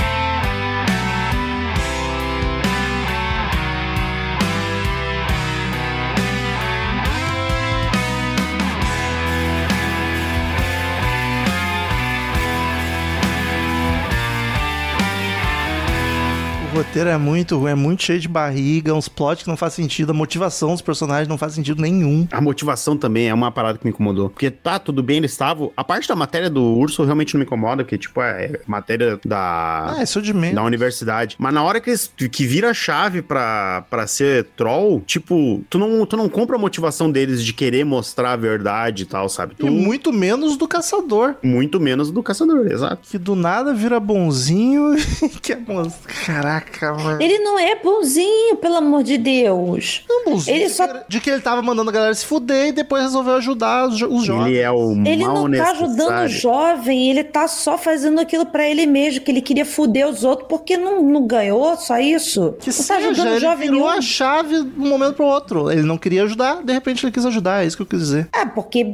Speaker 1: Roteiro é muito ruim, é muito cheio de barriga, uns plots que não faz sentido, a motivação dos personagens não faz sentido nenhum.
Speaker 2: A motivação também é uma parada que me incomodou. Porque tá, tudo bem, eles estavam. A parte da matéria do urso realmente não me incomoda, porque, tipo, é matéria da.
Speaker 1: Ah, isso de menos.
Speaker 2: Da universidade. Mas na hora que, eles, que vira a chave pra, pra ser troll, tipo, tu não, tu não compra a motivação deles de querer mostrar a verdade e tal, sabe? Tu...
Speaker 1: E muito menos do caçador.
Speaker 2: Muito menos do caçador, exato.
Speaker 1: Que do nada vira bonzinho e quer mostrar. Caraca. Caraca,
Speaker 3: mano. Ele não é bonzinho, pelo amor de Deus.
Speaker 1: Não, bonzinho. Ele só... De que ele tava mandando a galera se fuder e depois resolveu ajudar os, os jovens.
Speaker 2: Ele é o
Speaker 3: Ele não tá ajudando o jovem, ele tá só fazendo aquilo para ele mesmo, que ele queria fuder os outros porque não, não ganhou, só isso.
Speaker 1: Que não tá seja, tá ajudando o jovem virou nenhum. a chave de um momento pro outro. Ele não queria ajudar, de repente ele quis ajudar, é isso que eu quis dizer.
Speaker 3: É, porque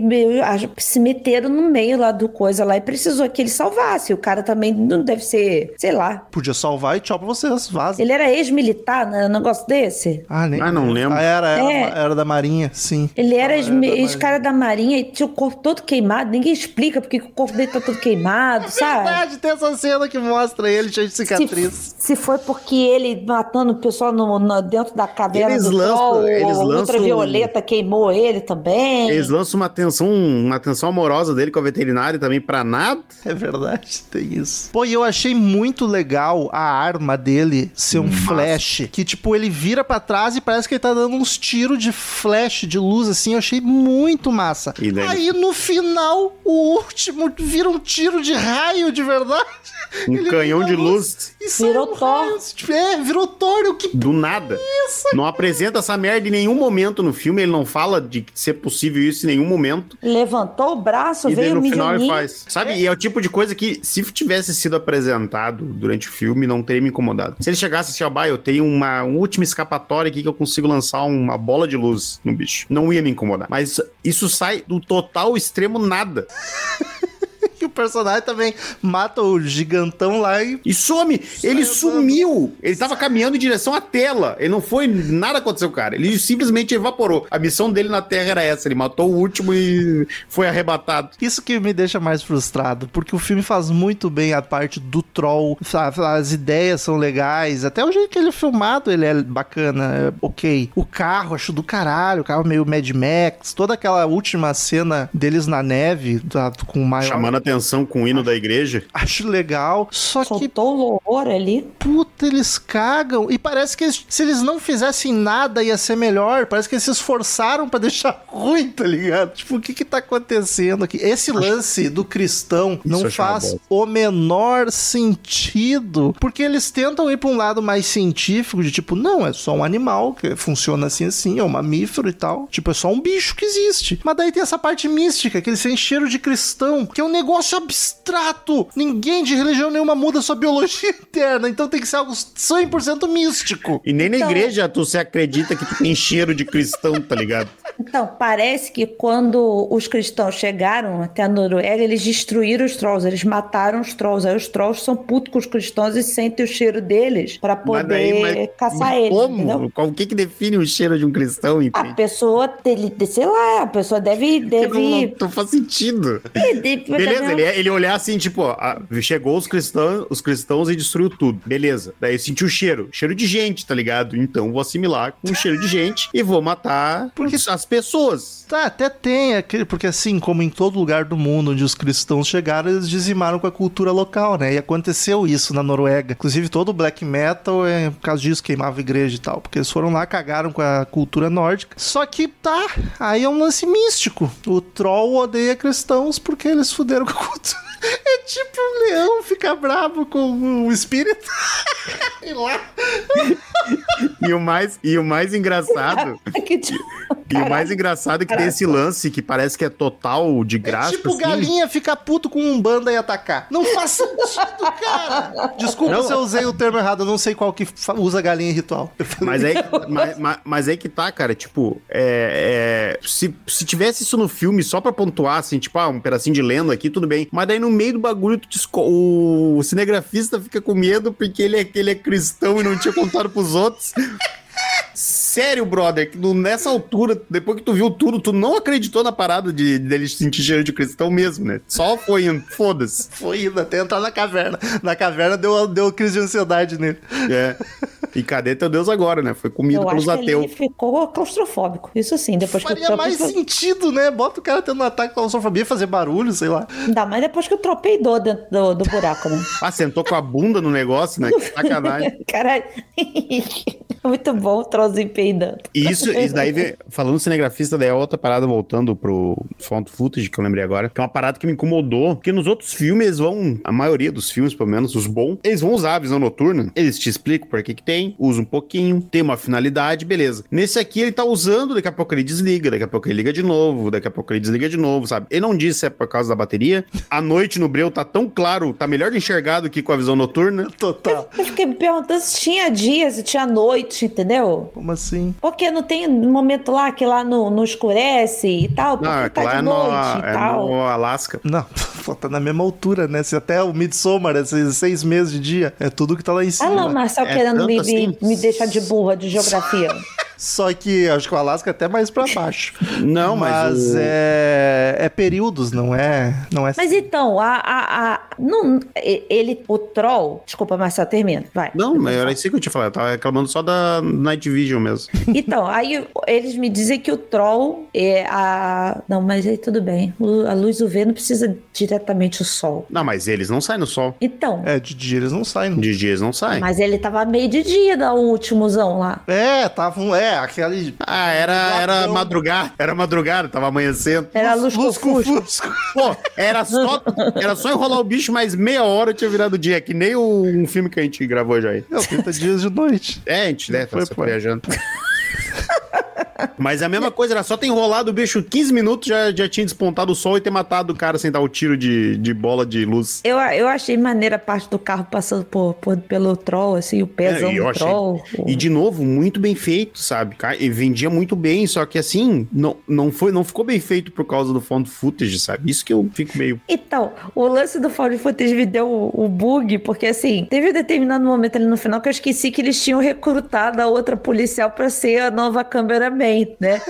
Speaker 3: se meteram no meio lá do coisa lá e precisou que ele salvasse. O cara também não deve ser, sei lá.
Speaker 1: Podia salvar e tchau pra vocês vaza.
Speaker 3: Ele era ex-militar, né? Um negócio desse?
Speaker 2: Ah, nem. Ah, não lembro.
Speaker 1: Ah, era, era, é. era, da Marinha, sim.
Speaker 3: Ele era ex-cara da, da, Marinha e tinha o corpo todo queimado. Ninguém explica porque o corpo dele tá todo queimado, sabe?
Speaker 1: Verdade, tem essa cena que mostra ele cheio de cicatriz.
Speaker 3: Se, se foi porque ele matando o pessoal no, no dentro da caverna eles do lançam, sol, eles lançam, ultravioleta queimou ele também.
Speaker 2: Eles lançam uma tensão, uma tensão amorosa dele com a veterinária também pra nada.
Speaker 1: É verdade, tem isso. Pô, e eu achei muito legal a arma dele dele ser um flash. Que, tipo, ele vira para trás e parece que ele tá dando uns tiros de flash, de luz, assim. Eu achei muito massa. Aí, no final, o último vira um tiro de raio de verdade.
Speaker 2: Um ele canhão de luz.
Speaker 3: luz virou um Thor.
Speaker 1: É, virou Thor. Que
Speaker 2: Do nada. Isso, não apresenta essa merda em nenhum momento no filme. Ele não fala de ser possível isso em nenhum momento.
Speaker 3: Levantou o braço, e veio no final ele faz.
Speaker 2: Sabe? É. E é o tipo de coisa que, se tivesse sido apresentado durante o filme, não teria me incomodado. Se ele chegasse assim, ó, bah, eu tenho uma, uma última escapatória aqui que eu consigo lançar uma bola de luz no bicho. Não ia me incomodar. Mas isso sai do total extremo nada.
Speaker 1: que o personagem também mata o gigantão lá e.
Speaker 2: E some! Ele sumiu! Ele tava caminhando em direção à tela. Ele não foi. Nada aconteceu, cara. Ele simplesmente evaporou. A missão dele na Terra era essa. Ele matou o último e foi arrebatado.
Speaker 1: Isso que me deixa mais frustrado, porque o filme faz muito bem a parte do troll. As ideias são legais. Até o jeito que ele é filmado, ele é bacana. É ok. O carro, acho do caralho. O carro meio Mad Max. Toda aquela última cena deles na neve, tá, com o maior.
Speaker 2: Chamando atenção canção com o hino da igreja.
Speaker 1: Acho legal. Só que,
Speaker 3: Soltou o louvor ali.
Speaker 1: puta, eles cagam. E parece que eles- se eles não fizessem nada ia ser melhor. Parece que eles se esforçaram pra deixar ruim, tá ligado? Tipo, o que que tá acontecendo aqui? Esse lance do cristão não faz o menor sentido. Porque eles tentam ir pra um lado mais científico, de tipo, não, é só um animal que funciona assim assim, é um mamífero e tal. Tipo, é só um bicho que existe. Mas daí tem essa parte mística, que eles têm cheiro de cristão, que é um negócio abstrato. Ninguém de religião nenhuma muda sua biologia interna, então tem que ser algo 100% místico.
Speaker 2: E nem na
Speaker 3: Então-
Speaker 2: igreja tu se acredita que tu tem cheiro de cristão, tá ligado?
Speaker 3: Então, parece que quando os cristãos chegaram até a Noruega, eles destruíram os trolls, eles mataram os trolls. Aí os trolls são putos com os cristãos e sentem o cheiro deles pra
Speaker 2: Mas
Speaker 3: poder
Speaker 2: daí, mas-
Speaker 3: caçar
Speaker 2: mas
Speaker 3: eles,
Speaker 2: Como?
Speaker 3: entendeu?
Speaker 2: Qual- O que que define o cheiro de um cristão,
Speaker 3: A
Speaker 2: entende?
Speaker 3: pessoa, dele, sei lá, a pessoa deve.
Speaker 2: Porque não,
Speaker 3: deve,
Speaker 2: não, não faz sentido.
Speaker 3: deve-
Speaker 2: Beleza,
Speaker 3: deve-
Speaker 2: ele, ele olhar assim, tipo, ó, chegou os cristãos, os cristãos e destruiu tudo. Beleza. Daí sentiu o cheiro. Cheiro de gente, tá ligado? Então vou assimilar com o cheiro de gente e vou matar
Speaker 1: Porque-
Speaker 2: as pessoas.
Speaker 1: Tá, até tem aquele, porque assim, como em todo lugar do mundo onde os cristãos chegaram, eles dizimaram com a cultura local, né? E aconteceu isso na Noruega. Inclusive, todo o black metal é por causa disso, queimava igreja e tal. Porque eles foram lá, cagaram com a cultura nórdica. Só que tá, aí é um lance místico. O troll odeia cristãos porque eles fuderam com a cultura. É tipo um leão ficar bravo com o espírito. e lá.
Speaker 2: E o mais, e o mais engraçado,
Speaker 3: que tipo,
Speaker 2: e o mais engraçado é que tem esse lance que parece que é total de
Speaker 1: É
Speaker 2: graça.
Speaker 1: tipo
Speaker 2: assim.
Speaker 1: galinha ficar puto com um banda e atacar. Não faz sentido, cara. Desculpa
Speaker 2: Não.
Speaker 1: se eu usei o termo errado, eu não sei qual que usa galinha em ritual.
Speaker 2: Mas aí, mas, mas, mas aí que tá, cara, tipo, é, é, se, se tivesse isso no filme só pra pontuar, assim, tipo, ah, um pedacinho de lenda aqui, tudo bem. Mas daí no meio do bagulho, o cinegrafista fica com medo porque ele é, ele é cristão e não tinha contado pros outros. Sério, brother, que nessa altura, depois que tu viu tudo, tu não acreditou na parada de dele sentir cheiro de cristão mesmo, né? Só foi indo, foda-se.
Speaker 1: Foi indo até entrar na caverna. Na caverna deu, deu crise de ansiedade nele.
Speaker 2: É. E cadê teu Deus agora, né? Foi comido
Speaker 3: eu
Speaker 2: pelos
Speaker 3: acho que
Speaker 2: ateus.
Speaker 3: ele ficou claustrofóbico. Isso sim, depois que o
Speaker 1: Faria mais sentido, né? Bota o cara tendo um ataque com claustrofobia, fazer barulho, sei lá.
Speaker 3: Ainda mais depois que o tropeidou dentro do, do buraco, né?
Speaker 2: Ah, sentou com a bunda no negócio, né? Que sacanagem.
Speaker 3: Caralho. Muito bom o trollzinho peidando.
Speaker 2: E isso, isso daí, falando cinegrafista, daí é outra parada voltando pro found footage, que eu lembrei agora, que é uma parada que me incomodou, porque nos outros filmes eles vão, a maioria dos filmes, pelo menos, os bons, eles vão usar a visão noturna, eles te explicam por que que tem, usa um pouquinho, tem uma finalidade, beleza. Nesse aqui ele tá usando, daqui a pouco ele desliga, daqui a pouco ele liga de novo, daqui a pouco ele desliga de novo, sabe? Ele não disse se é por causa da bateria, a noite no breu tá tão claro, tá melhor de enxergar do que com a visão noturna,
Speaker 1: Total.
Speaker 3: Eu fiquei me perguntando se tinha dia, se tinha noite, entendeu?
Speaker 1: Como assim?
Speaker 3: Porque não tem um momento lá que lá no, no escurece e tal, porque
Speaker 2: não, é,
Speaker 3: tá
Speaker 2: lá
Speaker 3: de
Speaker 2: é no,
Speaker 3: noite e
Speaker 2: é
Speaker 3: tal.
Speaker 2: no Alasca.
Speaker 1: Não, tá na mesma altura, né? Se até o Midsommar, esses seis meses de dia, é tudo que tá lá em cima.
Speaker 3: Ah, não, Marcel
Speaker 2: É
Speaker 3: querendo me,
Speaker 2: assim?
Speaker 3: me, me deixar de burra de geografia.
Speaker 1: Só que acho que o Alasca é até mais pra baixo.
Speaker 2: Não, mas,
Speaker 1: mas
Speaker 2: o-
Speaker 1: é, é períodos, não é, não é
Speaker 3: Mas então, a, a, a, não, ele, o troll. Desculpa, Marcel, termina. Vai.
Speaker 2: Não, mas era isso que eu tinha falado. Eu tava reclamando só da Night Vision mesmo.
Speaker 3: Então, aí eles me dizem que o troll é a. Não, mas aí tudo bem. A luz UV não precisa diretamente o sol.
Speaker 2: Não, mas eles não saem no sol.
Speaker 3: Então.
Speaker 1: É, de dia eles não saem.
Speaker 2: De dia eles não saem.
Speaker 3: Mas ele tava meio de dia da últimozão lá.
Speaker 1: É, tava um. É, aquele.
Speaker 2: Ah, era, era madrugada. Era madrugada, tava amanhecendo.
Speaker 3: Era luz, fusco.
Speaker 1: fusco.
Speaker 2: Pô, era só, era só enrolar o bicho mais meia hora eu tinha virado dia, que nem o, um filme que a gente gravou já aí.
Speaker 1: É, 30 dias de noite.
Speaker 2: É, a gente, né, tá
Speaker 1: Foi, pô.
Speaker 2: viajando. Mas a mesma coisa, era só ter enrolado o bicho 15 minutos, já, já tinha despontado o sol e ter matado o cara sem dar o tiro de, de bola de luz.
Speaker 3: Eu, eu achei maneira a parte do carro passando por, por- pelo troll, assim, o pezão
Speaker 2: É, e
Speaker 3: do
Speaker 2: achei-
Speaker 3: troll.
Speaker 2: E de novo, muito bem feito, sabe? E vendia muito bem, só que assim, não, não, foi, não ficou bem feito por causa do found footage, sabe? Isso que eu fico meio.
Speaker 3: Então, o lance do Found Footage me deu o, o bug, porque assim, teve um determinado momento ali no final que eu esqueci que eles tinham recrutado a outra policial pra ser a nova cameraman, né?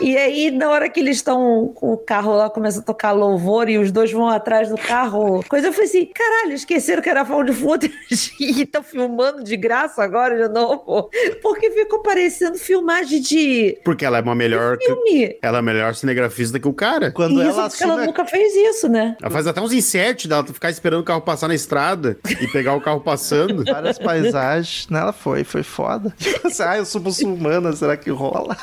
Speaker 3: E aí, na hora que eles estão com o carro lá, começa a tocar louvor e os dois vão atrás do carro. Coisa eu falei assim: caralho, esqueceram que era found footage e estão filmando de graça agora de novo. Porque ficou parecendo filmagem de.
Speaker 2: Porque ela é uma melhor.
Speaker 3: Filme.
Speaker 2: Ela é melhor cinegrafista que o cara.
Speaker 1: Quando
Speaker 3: Isso
Speaker 1: ela
Speaker 3: porque ela
Speaker 1: assume
Speaker 3: nunca fez isso, né?
Speaker 2: Ela faz até uns inserts dela ficar esperando o carro passar na estrada e pegar o carro passando.
Speaker 1: várias paisagens. Né? Ela foi, foi foda. ah, eu sou muçulmana, será que rola?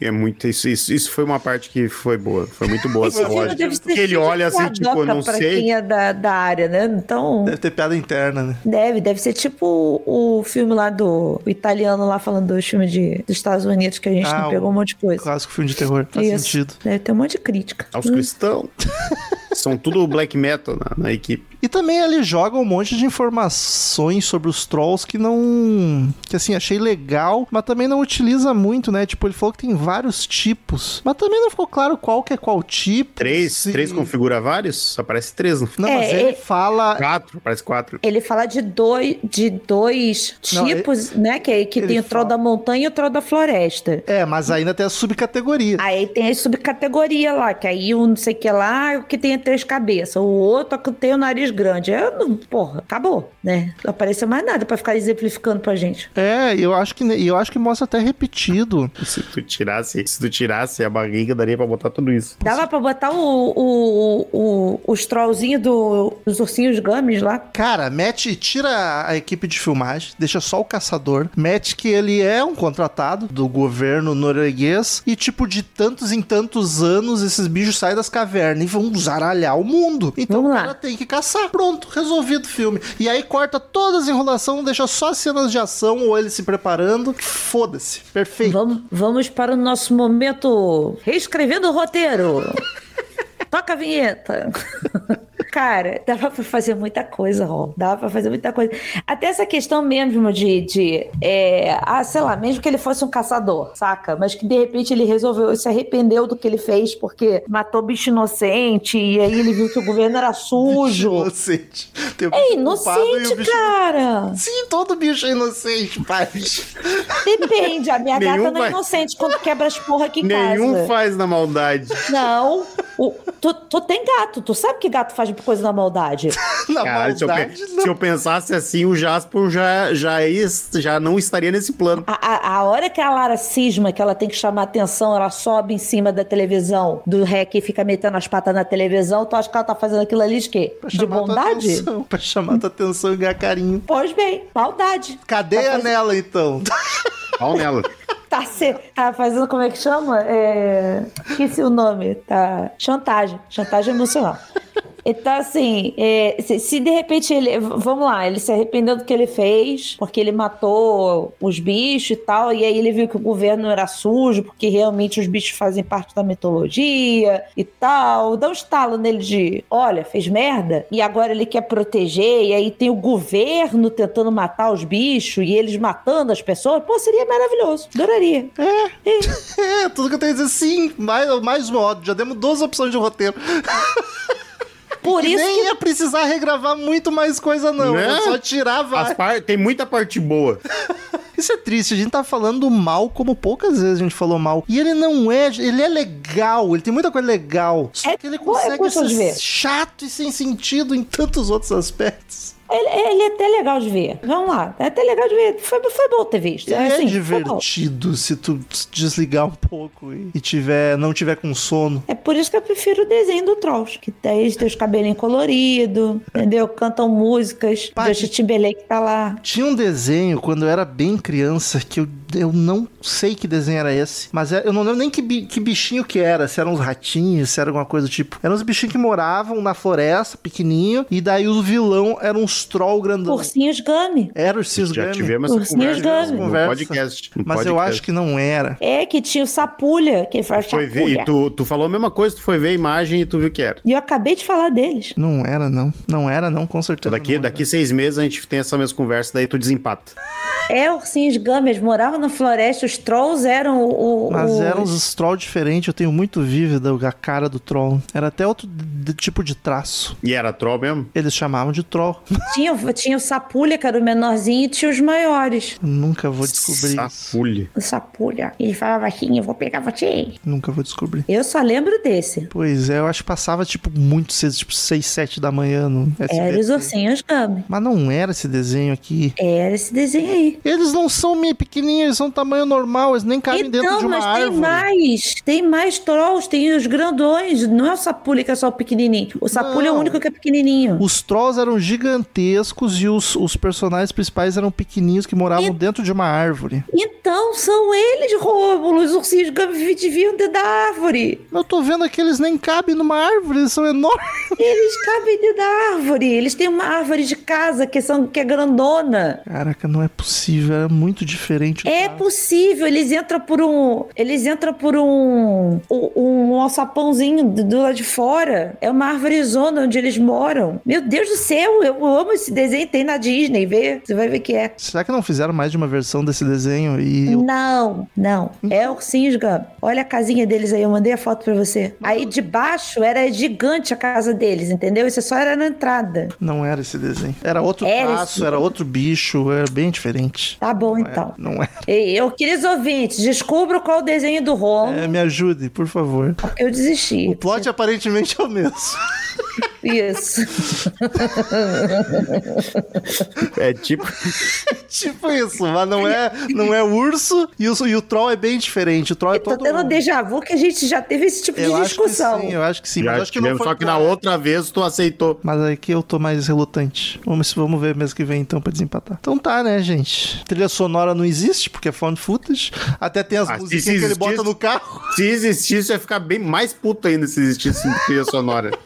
Speaker 2: É muito. Isso, isso, isso foi uma parte que foi boa. Foi muito boa essa lógica. Porque ele olha assim, tipo, não
Speaker 3: pra
Speaker 2: sei.
Speaker 3: quem é da, da área, né? Então.
Speaker 1: Deve ter piada interna, né?
Speaker 3: Deve, deve ser tipo o, filme lá do o italiano lá falando dos filmes de, dos Estados Unidos que a gente
Speaker 1: Ah,
Speaker 3: não pegou um monte de coisa.
Speaker 1: Clássico filme de terror. Faz
Speaker 3: Isso.
Speaker 1: sentido.
Speaker 3: Deve ter um monte de crítica.
Speaker 2: Aos cristãos. São tudo black metal na, na equipe.
Speaker 1: E também ele joga um monte de informações sobre os trolls que não. que assim, achei legal, mas também não utiliza muito, né? Tipo, ele falou que tem vários tipos, mas também não ficou claro qual que é qual tipo.
Speaker 2: Três,
Speaker 1: se-
Speaker 2: três configura vários? Só parece três. No...
Speaker 1: Não,
Speaker 3: É,
Speaker 1: mas ele
Speaker 3: é-
Speaker 1: fala.
Speaker 2: Quatro, parece quatro.
Speaker 3: Ele fala de dois, de dois
Speaker 1: Não,
Speaker 3: tipos, né? Que, que
Speaker 1: ele
Speaker 3: tem o troll
Speaker 1: fala-
Speaker 3: da montanha e o troll da floresta.
Speaker 1: É, mas ainda tem a subcategoria.
Speaker 3: Aí tem as subcategorias lá, que aí um não sei o que lá, o que tem três cabeças, o outro que tem o nariz grande. Eu não, porra, acabou, né? Não apareceu mais nada pra ficar exemplificando pra gente.
Speaker 1: É, eu acho que eu acho que mostra até repetido.
Speaker 2: Se tu tirasse, se tu tirasse a barriga, daria pra botar tudo isso.
Speaker 3: Dava pra botar o, o, o, os trollzinhos do, dos ursinhos gummies lá.
Speaker 1: Cara, mete, tira a equipe de filmagem, deixa só o caçador, mete que ele é um contratado do governo norueguês e, tipo, de tantos em tantos anos esses bichos saem das cavernas e vão zaralhar o mundo. Então
Speaker 3: Vamos
Speaker 1: o
Speaker 3: lá.
Speaker 1: cara tem que caçar. Pronto, resolvido o filme. E aí corta todas as enrolações, deixa só cenas de ação ou ele se preparando. Foda-se. Perfeito.
Speaker 3: Vamos, vamos para o nosso momento reescrevendo o roteiro. Toca a vinheta. Cara, dava pra fazer muita coisa, Rô. Dava pra fazer muita coisa. Até essa questão mesmo de, de é, ah, sei lá, mesmo que ele fosse um caçador, saca? Mas que de repente ele resolveu, se arrependeu do que ele fez porque matou bicho inocente e aí ele viu que o governo era sujo.
Speaker 1: Inocente.
Speaker 3: É
Speaker 1: bicho culpado e o
Speaker 3: inocente,
Speaker 1: bicho-
Speaker 3: cara.
Speaker 1: Sim, todo bicho é inocente, pai.
Speaker 3: Depende. A minha
Speaker 2: Nenhum
Speaker 3: gata não é inocente quando quebra as porra aqui em
Speaker 2: Nenhum
Speaker 3: casa.
Speaker 2: faz na maldade.
Speaker 3: Não. O- tu, tu tem gato, tu sabe que gato faz coisa na maldade.
Speaker 1: Na
Speaker 2: Caralho, se eu,
Speaker 1: maldade, não.
Speaker 2: se eu pensasse assim, o Jasper já, já, já não estaria nesse plano.
Speaker 3: A, a, a hora que a Lara cisma, que ela tem que chamar atenção, ela sobe em cima da televisão do REC e fica metendo as patas na televisão, tu acha que ela tá fazendo aquilo ali de quê?
Speaker 1: Pra
Speaker 3: De bondade?
Speaker 1: atenção, pra chamar tua atenção e ganhar carinho.
Speaker 3: Pois bem, maldade.
Speaker 1: Cadeia
Speaker 3: Tá fazendo-
Speaker 1: nela, então.
Speaker 2: Pau nela.
Speaker 3: Tá, se, tá fazendo, como é que chama? É... Esqueci o nome. Tá. Chantagem. Chantagem emocional. Então, assim, é, se, se de repente ele. Vamos lá, ele se arrependeu do que ele fez, porque ele matou os bichos e tal, e aí ele viu que o governo era sujo, porque realmente os bichos fazem parte da mitologia e tal. Dá um estalo nele de: olha, fez merda, e agora ele quer proteger, e aí tem o governo tentando matar os bichos e eles matando as pessoas. Pô, seria maravilhoso. Adoraria.
Speaker 1: É, tudo que eu tenho a dizer, sim. Mais, mais modo. Já demos duas opções de roteiro.
Speaker 3: Por
Speaker 1: E
Speaker 3: isso
Speaker 1: nem
Speaker 3: que
Speaker 1: ia precisar regravar muito mais coisa, não.
Speaker 2: Né?
Speaker 1: É só várias.
Speaker 2: par- Tem muita parte boa.
Speaker 1: Isso é triste. A gente tá falando do mal como poucas vezes a gente falou mal. E ele não é. Ele é legal. Ele tem muita coisa legal. Só
Speaker 3: É-
Speaker 1: que ele
Speaker 3: é
Speaker 1: consegue
Speaker 3: de
Speaker 1: ser chato e sem sentido em tantos outros aspectos.
Speaker 3: Ele, ele é até legal de ver. Vamos lá. É até legal de ver. Foi, foi bom ter visto. Assim,
Speaker 1: é
Speaker 3: bom.
Speaker 1: divertido se tu desligar um pouco e, e tiver, não tiver com sono.
Speaker 3: É por isso que eu prefiro o desenho do Trolls. Que tem os cabelinhos coloridos, entendeu? Cantam músicas.
Speaker 1: Pá,
Speaker 3: Justin Timberlake tá lá.
Speaker 1: Tinha um desenho quando eu era bem criança que eu, eu não sei que desenho era esse, mas é- eu não lembro nem que, que bichinho que era, se eram uns ratinhos, se era alguma coisa do tipo. Eram uns bichinhos que moravam na floresta, pequenininho, e daí o vilão era uns troll grandão.
Speaker 3: Ursinhos Gummy.
Speaker 1: Era o Cis
Speaker 2: Já
Speaker 1: Gummy.
Speaker 2: tivemos essa
Speaker 3: Ursinhos
Speaker 2: conversa
Speaker 3: Gummy.
Speaker 2: no
Speaker 1: Conversa.
Speaker 2: podcast. no
Speaker 1: Mas eu
Speaker 2: podcast.
Speaker 1: acho que não era.
Speaker 3: É, que tinha o Sapulha, que faz
Speaker 2: Foi ver, e tu, tu falou a mesma coisa, tu foi ver a imagem e tu viu que era.
Speaker 3: E eu acabei de falar deles.
Speaker 1: Não era, não. Não era, não, com certeza.
Speaker 2: Daqui, daqui seis meses a gente tem essa mesma conversa, daí tu desempata.
Speaker 3: É, ursinhos Gummy, eles moravam na floresta, os trolls eram o. o
Speaker 1: Mas
Speaker 3: os...
Speaker 1: eram uns troll diferentes, eu tenho muito vívida a cara do troll. Era até outro de- tipo de traço.
Speaker 2: E era troll mesmo?
Speaker 1: Eles chamavam de troll.
Speaker 3: Tinha, tinha o Sapulha, que era o menorzinho, e tinha os maiores.
Speaker 1: Nunca vou descobrir isso.
Speaker 2: Sapulha.
Speaker 3: O Sapulha. Ele falava assim: eu vou pegar você.
Speaker 1: Nunca vou descobrir.
Speaker 3: Eu só lembro desse.
Speaker 1: Pois é, eu acho que passava tipo muito cedo, tipo 6, 7 da manhã no
Speaker 3: Era
Speaker 1: SBT.
Speaker 3: os ursinhos Gummy.
Speaker 1: Mas não era esse desenho aqui.
Speaker 3: Era esse desenho aí.
Speaker 1: Eles não são meio pequenininhos, eles são tamanho normal, eles nem cabem dentro
Speaker 3: Então,
Speaker 1: de uma
Speaker 3: mas
Speaker 1: árvore.
Speaker 3: tem mais. Tem mais trolls, tem os grandões. Não é o Sapulha que é só o pequenininho. O Sapulha é o único que é pequenininho.
Speaker 1: Os trolls eram gigantescos e os, os personagens principais eram pequenininhos que moravam
Speaker 3: E-
Speaker 1: dentro de uma árvore.
Speaker 3: Então são eles, Rômulo. Os ursinhos viviam dentro da árvore.
Speaker 1: Eu tô vendo que eles nem cabem numa árvore, eles são enormes.
Speaker 3: Eles cabem dentro da árvore. Eles têm uma árvore de casa que, são, que é grandona.
Speaker 1: Caraca, não é possível, é muito diferente. do
Speaker 3: É possível, eles entram por um. Eles entram por um. Um, um alçapãozinho do, do lado de fora. É uma árvorezona onde eles moram. Meu Deus do céu, eu amo esse desenho. Tem na Disney, vê? Você vai ver que é.
Speaker 1: Será que não fizeram mais de uma versão desse desenho? E eu-
Speaker 3: Não, não. É ursinhos Gummy. Olha a casinha deles aí, eu mandei a foto pra você. Aí de baixo era gigante a casa deles, entendeu? Isso só era na entrada.
Speaker 1: não era esse desenho. Era outro
Speaker 3: Era
Speaker 1: traço,
Speaker 3: esse-
Speaker 1: era outro bicho, era bem diferente.
Speaker 3: Tá bom,
Speaker 1: Não era-
Speaker 3: então.
Speaker 1: Não é.
Speaker 3: Eu, queridos ouvintes, descubro qual o desenho do Ron,
Speaker 1: É, me ajude, por favor.
Speaker 3: porque eu desisti.
Speaker 1: O plot aparentemente é o mesmo.
Speaker 3: Isso.
Speaker 2: É tipo.
Speaker 1: tipo isso, mas não é, não é urso e o, e o troll é bem diferente. O troll é
Speaker 3: Eu tô
Speaker 1: todo.
Speaker 3: tendo um déjà vu que a gente já teve esse tipo
Speaker 1: eu
Speaker 3: de
Speaker 1: acho que
Speaker 3: discussão.
Speaker 1: sim, eu acho que sim. Acho que foi
Speaker 2: só que na outra vez tu aceitou.
Speaker 1: Mas aqui eu tô mais relutante. Vamos, vamos ver mês que vem então pra desempatar. Então tá, né, gente? Trilha sonora não existe, porque é found footage. Até tem as
Speaker 2: Ah,
Speaker 1: musiquinhas que ele bota no carro.
Speaker 2: Se existisse, ia ficar bem mais puto ainda se existisse trilha sonora.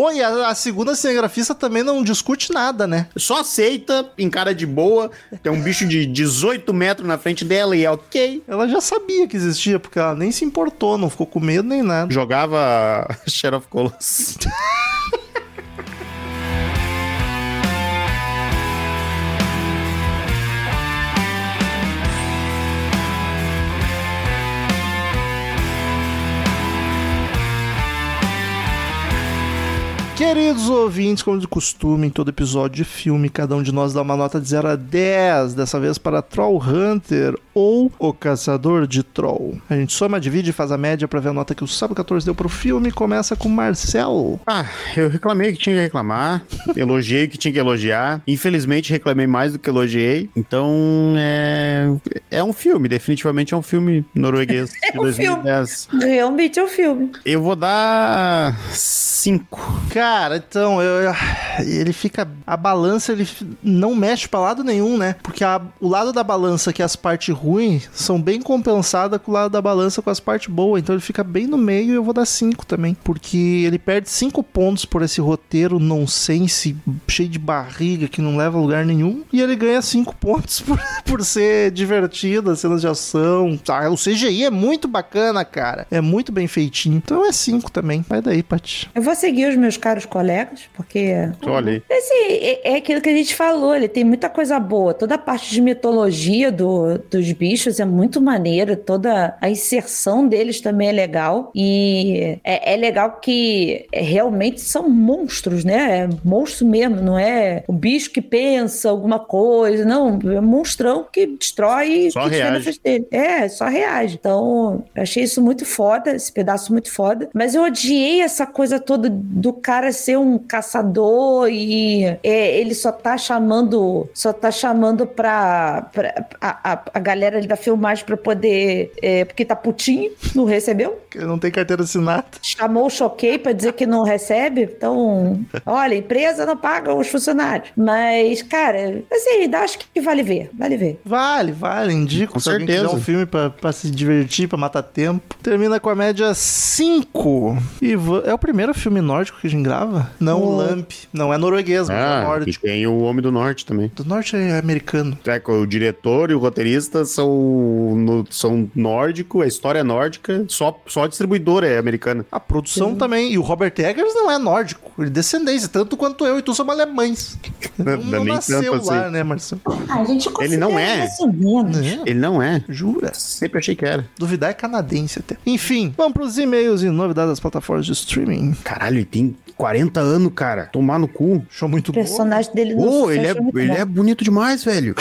Speaker 1: Oi, a, a segunda cinegrafista também não discute nada, né?
Speaker 2: Só aceita, encara de boa. Tem um bicho de 18 metros na frente dela e é ok.
Speaker 1: Ela já sabia que existia, porque ela nem se importou, não ficou com medo nem nada.
Speaker 2: Jogava of Colossus.
Speaker 1: Queridos ouvintes, como de costume, em todo episódio de filme, cada um de nós dá uma nota de 0 a 10, dessa vez para Troll Hunter ou O Caçador de Troll. A gente soma, divide e faz a média para ver a nota que o Sábado 14 deu pro filme. Começa com Marcel.
Speaker 2: Ah, eu reclamei que tinha que reclamar. Elogiei que tinha que elogiar. Infelizmente, reclamei mais do que elogiei. Então, é. É um filme, definitivamente é um filme norueguês de
Speaker 3: É um filme.
Speaker 2: 2010.
Speaker 3: Realmente é um filme.
Speaker 2: Eu vou dar. 5.
Speaker 1: Cara, então, eu- ele fica. A balança, ele não mexe pra lado nenhum, né? Porque a- o lado da balança, que é as partes ruins, são bem compensadas com o lado da balança com as partes boas. Então ele fica bem no meio e eu vou dar 5 também. Porque ele perde 5 pontos por esse roteiro nonsense, cheio de barriga, que não leva a lugar nenhum. E ele ganha 5 pontos por, por ser divertido, as cenas de ação. Ah, o CGI é muito bacana, cara. É muito bem feitinho. Então é 5 também. Vai daí, Paty.
Speaker 3: Eu vou seguir os meus caros colegas, porque.
Speaker 2: Olha aí.
Speaker 3: Assim, é, é aquilo que a gente falou, ele tem muita coisa boa. Toda a parte de mitologia do, dos bichos é muito maneira, toda a inserção deles também é legal. E é, é legal que é, realmente são monstros, né? É monstro mesmo, não é o bicho que pensa alguma coisa, não. É um monstrão que destrói
Speaker 2: Só
Speaker 3: que
Speaker 2: reage.
Speaker 3: É, só reage. Então, eu achei isso muito foda, esse pedaço muito foda. Mas eu odiei essa coisa toda do cara ser um caçador e é, ele só tá chamando, só tá chamando pra, pra a, a, a galera ali da filmagem pra poder, é, porque tá putinho, não recebeu.
Speaker 1: Ele não tem carteira assinada.
Speaker 3: Chamou o Choquei pra dizer que não recebe. Então, olha, empresa não paga os funcionários. Mas, cara, assim, acho que vale ver, vale ver.
Speaker 1: Vale, vale, indico.
Speaker 2: Com
Speaker 1: se
Speaker 2: certeza.
Speaker 1: um filme pra, pra se divertir, pra matar tempo. Termina com a média 5. E é o primeiro filme nórdico que a gente grava. Não o Lamp. Não é norueguês, mas é
Speaker 2: Ah, e
Speaker 1: nórdico.
Speaker 2: tem o Homem do Norte também.
Speaker 1: Do norte é americano.
Speaker 2: É, o diretor e o roteirista são, no- são nórdico, a história é nórdica, só, só a distribuidora é americana.
Speaker 1: A produção também. E o Robert Eggers não é nórdico. Ele é descendência. Tanto quanto eu e tu somos alemães. Não, não nasceu
Speaker 2: tanto
Speaker 1: lá,
Speaker 2: assim.
Speaker 1: né, Marcelo?
Speaker 3: Ah, a gente
Speaker 2: Ele não é.
Speaker 1: É,
Speaker 2: Ele não é.
Speaker 1: jura?
Speaker 2: Sempre achei que era.
Speaker 1: Duvidar é canadense até. Enfim, vamos pros e-mails e novidades das plataformas de streaming.
Speaker 2: Caralho, ele tem 40 anos, cara. Tomar no cu.
Speaker 1: Show muito
Speaker 3: O personagem dele no sucesso
Speaker 2: ele, é, ele
Speaker 3: bom.
Speaker 2: é bonito demais, velho.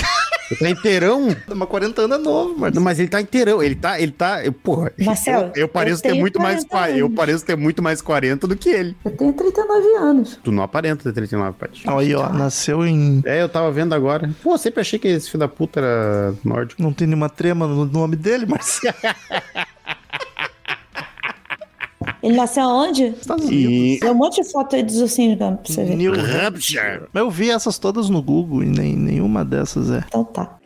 Speaker 2: Ele tá inteirão.
Speaker 1: bom. Mas 40 anos é novo, Marcelo.
Speaker 2: mas ele tá inteirão. Ele tá. Ele tá. eu- Porra.
Speaker 3: Marcelo,
Speaker 2: eu, eu pareço
Speaker 3: eu
Speaker 2: ter muito mais.
Speaker 3: 40
Speaker 2: qua- Eu
Speaker 3: anos.
Speaker 2: pareço ter muito mais 40 do que ele.
Speaker 3: Eu tenho 39 anos.
Speaker 2: Tu não aparenta ter 39, Paty.
Speaker 1: Aí, ó, nasceu em.
Speaker 2: É, eu tava vendo agora. Pô, eu sempre achei que esse filho da puta era nórdico.
Speaker 1: Não tem nenhuma trema no nome dele, Marcelo.
Speaker 3: Ele nasceu aonde?
Speaker 1: Estados Unidos.
Speaker 2: E.
Speaker 3: Tem um monte de foto aí dos ursinhos pra você ver.
Speaker 1: New
Speaker 2: Hampshire.
Speaker 1: Mas eu vi essas todas no Google e nem, nenhuma dessas é.
Speaker 3: Então tá.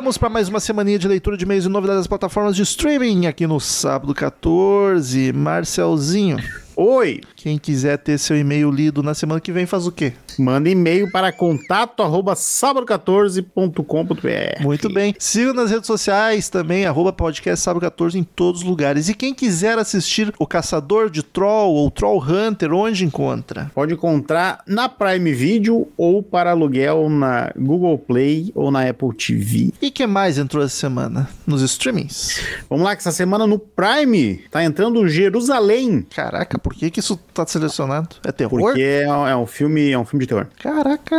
Speaker 1: Vamos para mais uma semaninha de leitura de e-mails e novidades das plataformas de streaming aqui no sábado 14. Marcelzinho,
Speaker 2: Oi.
Speaker 1: Quem quiser ter seu e-mail lido na semana que vem faz o quê?
Speaker 2: Manda e-mail para contato arroba sábado14.com.br.
Speaker 1: Muito bem. Siga nas redes sociais também, arroba podcast sábado 14 em todos os lugares. E quem quiser assistir o Caçador de Troll ou Troll Hunter, onde encontra?
Speaker 2: Pode encontrar na Prime Video ou para aluguel na Google Play ou na Apple TV.
Speaker 1: E que mais entrou essa semana? Nos streamings?
Speaker 2: Vamos lá, que essa semana no Prime tá entrando Jerusalém.
Speaker 1: Caraca, por que, que isso tá selecionado? É terror?
Speaker 2: Porque é, um- é um filme, é um filme de terror.
Speaker 1: Caraca,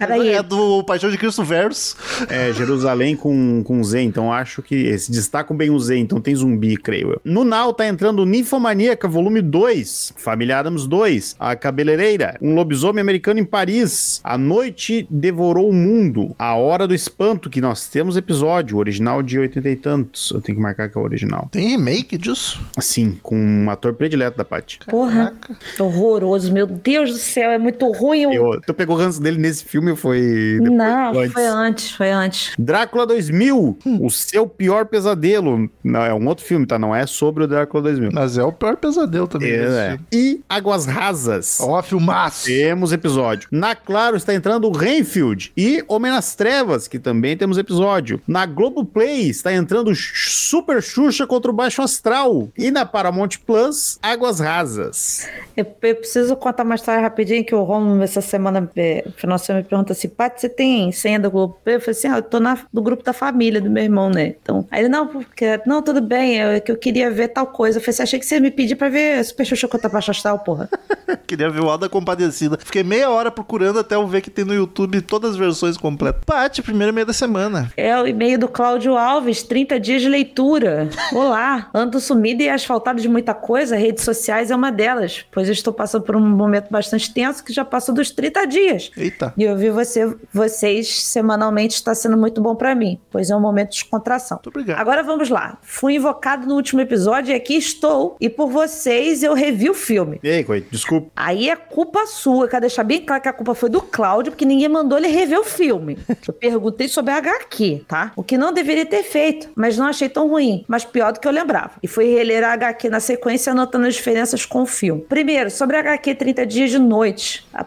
Speaker 1: é é do Paixão de Cristo Verso.
Speaker 2: É Jerusalém com, com Z, então acho que se destacam bem o Z, então tem zumbi, creio eu. No Now tá entrando Ninfomaníaca, volume 2, Família Adams 2, A Cabeleireira, Um Lobisomem Americano em Paris, A Noite Devorou o Mundo, A Hora do Espanto, que nós temos episódio, original de 80 e tantos, eu tenho que marcar que é o original.
Speaker 1: Tem remake disso?
Speaker 2: Assim, com um ator predileto da Paty.
Speaker 3: Porra.
Speaker 1: Caraca.
Speaker 3: Horroroso, meu Deus do céu, é muito ruim. o-
Speaker 2: Eu, tu pegou o ranço dele nesse filme ou foi depois?
Speaker 3: Não,
Speaker 2: Antes?
Speaker 3: foi antes, foi antes.
Speaker 2: Drácula 2000, o seu pior pesadelo. Não, é um outro filme, tá? Não é sobre o Drácula 2000.
Speaker 1: Mas é o pior pesadelo também.
Speaker 2: É,
Speaker 1: filme.
Speaker 2: E Águas Rasas.
Speaker 1: Ó, filmaço.
Speaker 2: Temos episódio. Na Claro está entrando o Renfield e Homem nas Trevas, que também temos episódio. Na Globoplay está entrando Super Xuxa contra o Baixo Astral. E na Paramount Plus, Águas Rasas.
Speaker 3: Eu, preciso contar uma história rapidinho que o Romulo essa semana, é, final de semana, me pergunta assim, Paty, você tem senha do Globo? Eu falei assim, ah, eu tô na, do grupo da família do meu irmão, né? Então, aí ele, não, porque, não, tudo bem, é que eu queria ver tal coisa. Eu falei assim, achei que você ia me pedir pra ver Super Xuxa contra Baixo Astral, porra.
Speaker 1: Queria ver o Alda Compadecida. Fiquei meia hora procurando até eu ver que tem no YouTube todas as versões completas. Pati, primeiro meio da semana.
Speaker 3: É o e-mail do Cláudio Alves, 30 dias de leitura. Olá, ando sumido e asfaltado de muita coisa, redes sociais é uma delas, pois eu estou passando por um momento bastante tenso que já passou dos 30 dias.
Speaker 1: Eita.
Speaker 3: E ouvir você, vocês semanalmente está sendo muito bom pra mim, pois é um momento de descontração.
Speaker 1: Muito obrigado.
Speaker 3: Agora vamos lá. Fui invocado no último episódio e aqui estou. E por vocês eu revi o filme.
Speaker 2: E aí, desculpa.
Speaker 3: Aí é culpa sua. Quero deixar bem claro que a culpa foi do Cláudio, porque ninguém mandou ele rever o filme. Eu perguntei sobre a HQ, tá? O que não deveria ter feito, mas não achei tão ruim, mas pior do que eu lembrava. E fui reler a HQ na sequência, anotando as diferenças com o filme. Primeiro, sobre a HQ 30 Dias de Noite. A,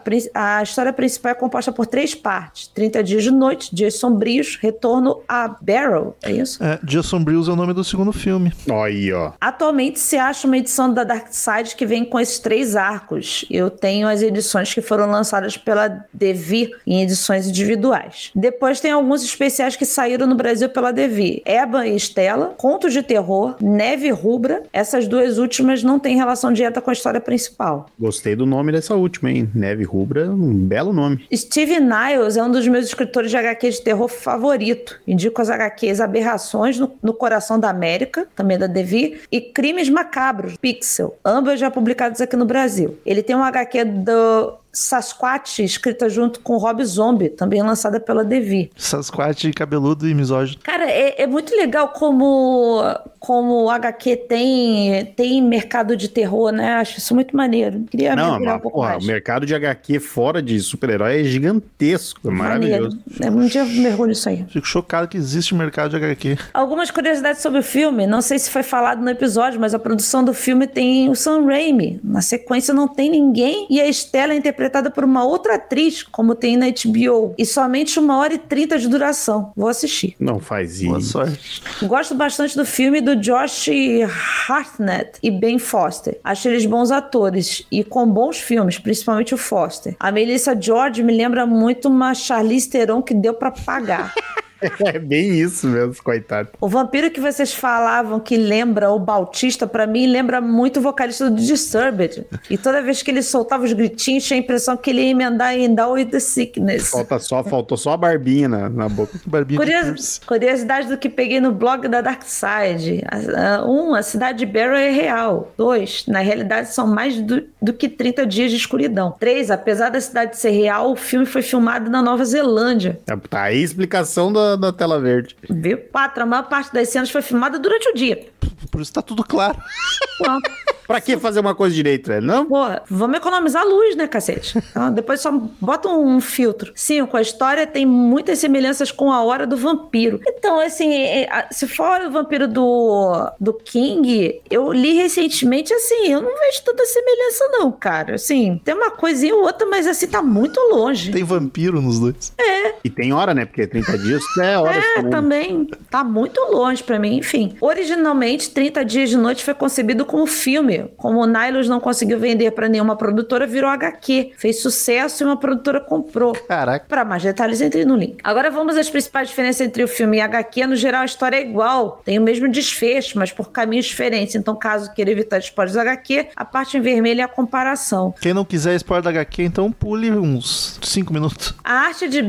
Speaker 3: a história principal é composta por três partes: 30 Dias de Noite, Dias Sombrios, Retorno a Barrow. É isso?
Speaker 1: É, Dias Sombrios é o nome do segundo filme.
Speaker 2: Ó Aí, ó.
Speaker 3: Atualmente se acha uma edição da Dark Side que vem com esses três arcos. Eu tenho as edições que foram lançadas pela Devi em edições individuais. Depois tem alguns especiais que saíram no Brasil pela Devi. Eba e Estela, Contos de Terror, Neve e Rubra. Essas duas últimas não têm relação direta com a história principal.
Speaker 2: Gostei do nome dessa última, hein? Neve Rubra, um belo nome.
Speaker 3: Steve Niles é um dos meus escritores de HQ de terror favorito. Indico as HQs Aberrações no, no Coração da América, também da Devi, e Crimes Macabros, Pixel, ambas já publicadas aqui no Brasil. Ele tem um HQ do Sasquatch, escrita junto com Rob Zombie, também lançada pela Devi.
Speaker 1: Sasquatch cabeludo e misógino.
Speaker 3: Cara, é, é muito legal como, como o HQ tem, tem mercado de terror, né? Acho isso muito maneiro. Queria
Speaker 2: Não, mas,
Speaker 3: um pouco
Speaker 2: porra,
Speaker 3: mais.
Speaker 2: o mercado de HQ fora de super-herói é gigantesco, é maravilhoso.
Speaker 3: É, um dia eu mergulho nisso aí.
Speaker 1: Fico chocado que existe mercado de HQ.
Speaker 3: Algumas curiosidades sobre o filme. Não sei se foi falado no episódio, mas a produção do filme tem o Sam Raimi. Na sequência não tem ninguém e a Estela é interpretada por uma outra atriz, como tem na HBO. E somente uma hora e trinta de duração. Vou assistir.
Speaker 2: Não faz
Speaker 1: Boa
Speaker 2: isso.
Speaker 1: sorte.
Speaker 3: Gosto bastante do filme do Josh Hartnett e Ben Foster. Acho eles bons atores e com bons filmes, principalmente o Foster. A Melissa George me lembra muito uma Charlize Theron que deu pra pagar.
Speaker 2: É bem isso mesmo, coitado.
Speaker 3: O vampiro que vocês falavam que lembra o Bautista, pra mim, lembra muito o vocalista do Disturbed. E toda vez que ele soltava os gritinhos, tinha a impressão que ele ia emendar em Down with the Sickness.
Speaker 2: Falta só, faltou só a barbinha na, na boca.
Speaker 1: Barbinha
Speaker 3: Curios- curiosidade do que peguei no blog da Dark Side. Um, a cidade de Barrow é real. Dois, na realidade são mais do, do que 30 dias de escuridão. Três, apesar da cidade ser real, o filme foi filmado na Nova Zelândia.
Speaker 2: Tá aí a explicação da, da tela verde.
Speaker 3: Viu? Quatro, a maior parte das cenas foi filmada durante o dia.
Speaker 1: Por isso tá tudo claro.
Speaker 3: Pronto.
Speaker 2: Pra que fazer uma coisa direito, velho? Não?
Speaker 3: Porra, vamos economizar luz, né, cacete? Então, depois só bota um filtro. Cinco, a história tem muitas semelhanças com a Hora do Vampiro. Então, assim, é- é- se for a Hora do Vampiro do, do King, eu li recentemente, assim, eu não vejo tanta semelhança não, cara. Assim, tem uma coisinha ou outra, mas assim, tá muito longe.
Speaker 1: Tem vampiro nos dois.
Speaker 2: E tem hora, né? Porque 30 dias é horas
Speaker 3: É,
Speaker 2: também.
Speaker 3: também tá muito longe pra mim. Enfim, originalmente 30 Dias de Noite foi concebido como filme. Como o Nylus não conseguiu vender pra nenhuma produtora, virou HQ. Fez sucesso e uma produtora comprou.
Speaker 1: Caraca.
Speaker 3: Para mais detalhes, entre no link. Agora vamos às principais diferenças entre o filme e HQ. No geral, a história é igual, tem o mesmo desfecho, mas por caminhos diferentes. Então, caso queira evitar spoilers da HQ, a parte em vermelho é a comparação.
Speaker 1: Quem não quiser spoiler da HQ, então pule uns 5 minutos.
Speaker 3: A arte de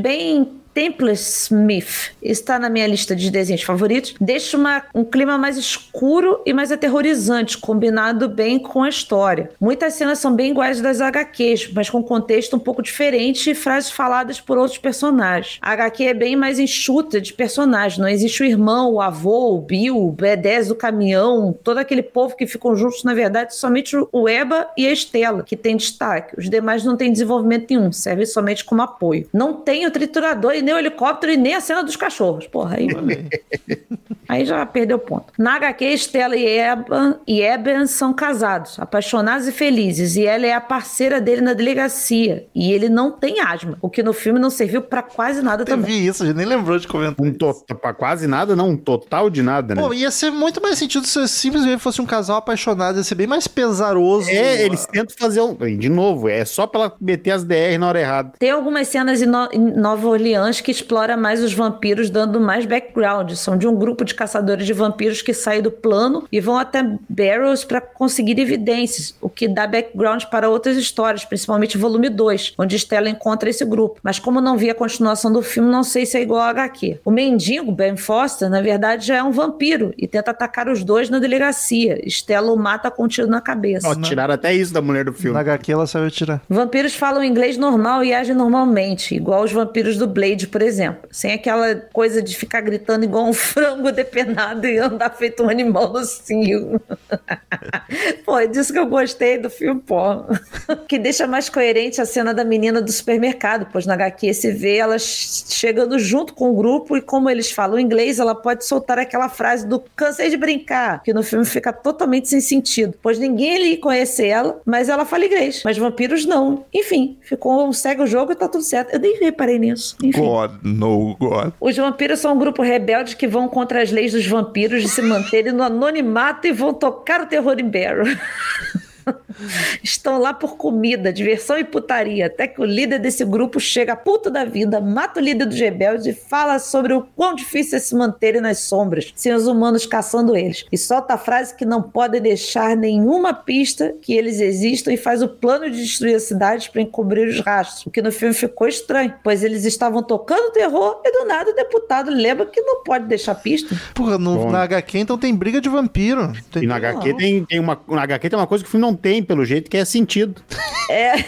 Speaker 3: Ben Templesmith está na minha lista de desenhos favoritos. Deixa uma- um clima mais escuro e mais aterrorizante, combinado bem com a história. Muitas cenas são bem iguais das HQs, mas com contexto um pouco diferente e frases faladas por outros personagens. A HQ é bem mais enxuta de personagens. Não existe o irmão, o avô, o Bill, o B10 do caminhão, todo aquele povo que ficam juntos, na verdade, somente o Eba e a Estela, que tem destaque. Os demais não têm desenvolvimento nenhum, serve somente como apoio. Não tem o triturador e nem o helicóptero e nem a cena dos cachorros. Porra, aí, aí já perdeu o ponto. Na HQ, Estela e Eba e Eben são casados, apaixonados e felizes, e ela é a parceira dele na delegacia. E ele não tem asma, o que no filme não serviu pra quase nada
Speaker 1: Eu
Speaker 3: também.
Speaker 1: vi isso, a gente nem lembrou de comentar.
Speaker 2: Um pra quase nada, não. Um total de nada, né?
Speaker 1: Pô, ia ser muito mais sentido se simplesmente fosse um casal apaixonado, ia ser bem mais pesaroso.
Speaker 2: É, eles tentam fazer um. De novo, é só pra ela meter as DR na hora errada.
Speaker 3: Tem algumas cenas em, No- em Nova Orleans que explora mais os vampiros, dando mais background. São de um grupo de caçadores de vampiros que saem do plano e vão até Barrows para conseguir evidências, o que dá background para outras histórias, principalmente volume 2, onde Stella encontra esse grupo. Mas como não vi a continuação do filme, não sei se é igual a HQ. O mendigo, Ben Foster, na verdade já é um vampiro e tenta atacar os dois na delegacia. Stella o mata com um tiro na cabeça.
Speaker 2: Ó, tiraram até isso da mulher do filme.
Speaker 1: Na HQ ela sabe tirar.
Speaker 3: Vampiros falam inglês normal e agem normalmente, igual os vampiros do Blade, por exemplo. Sem aquela coisa de ficar gritando igual um frango depenado e andar feito um animal no cio. pô, é disso que eu gostei do filme, pô. que deixa mais coerente a cena da menina do supermercado, pois na HQ se vê ela chegando junto com o grupo e como eles falam inglês, ela pode soltar aquela frase do cansei de brincar, que no filme fica totalmente sem sentido, pois ninguém ali conhece ela, mas ela fala inglês, mas vampiros não. Enfim, ficou segue o jogo e tá tudo certo. Eu nem reparei nisso. Enfim.
Speaker 4: God, no God.
Speaker 3: Os vampiros são um grupo rebelde que vão contra as leis dos vampiros de se manterem no anonimato e vão tocar o terror em Barrow. Estão lá por comida, diversão e putaria, até que o líder desse grupo chega puto da vida, mata o líder dos rebeldes e fala sobre o quão difícil é se manterem nas sombras, sem os humanos caçando eles. E solta a frase que não pode deixar nenhuma pista que eles existam e faz o plano de destruir a cidade para encobrir os rastros, o que no filme ficou estranho, pois eles estavam tocando terror e do nada o deputado lembra que não pode deixar pista.
Speaker 1: Porra, no-
Speaker 2: Bom.
Speaker 1: na HQ então tem briga de vampiro. Tem-
Speaker 2: E na HQ, tem, tem uma, na HQ tem uma coisa que o filme não tem, pelo jeito, que é sentido.
Speaker 3: É.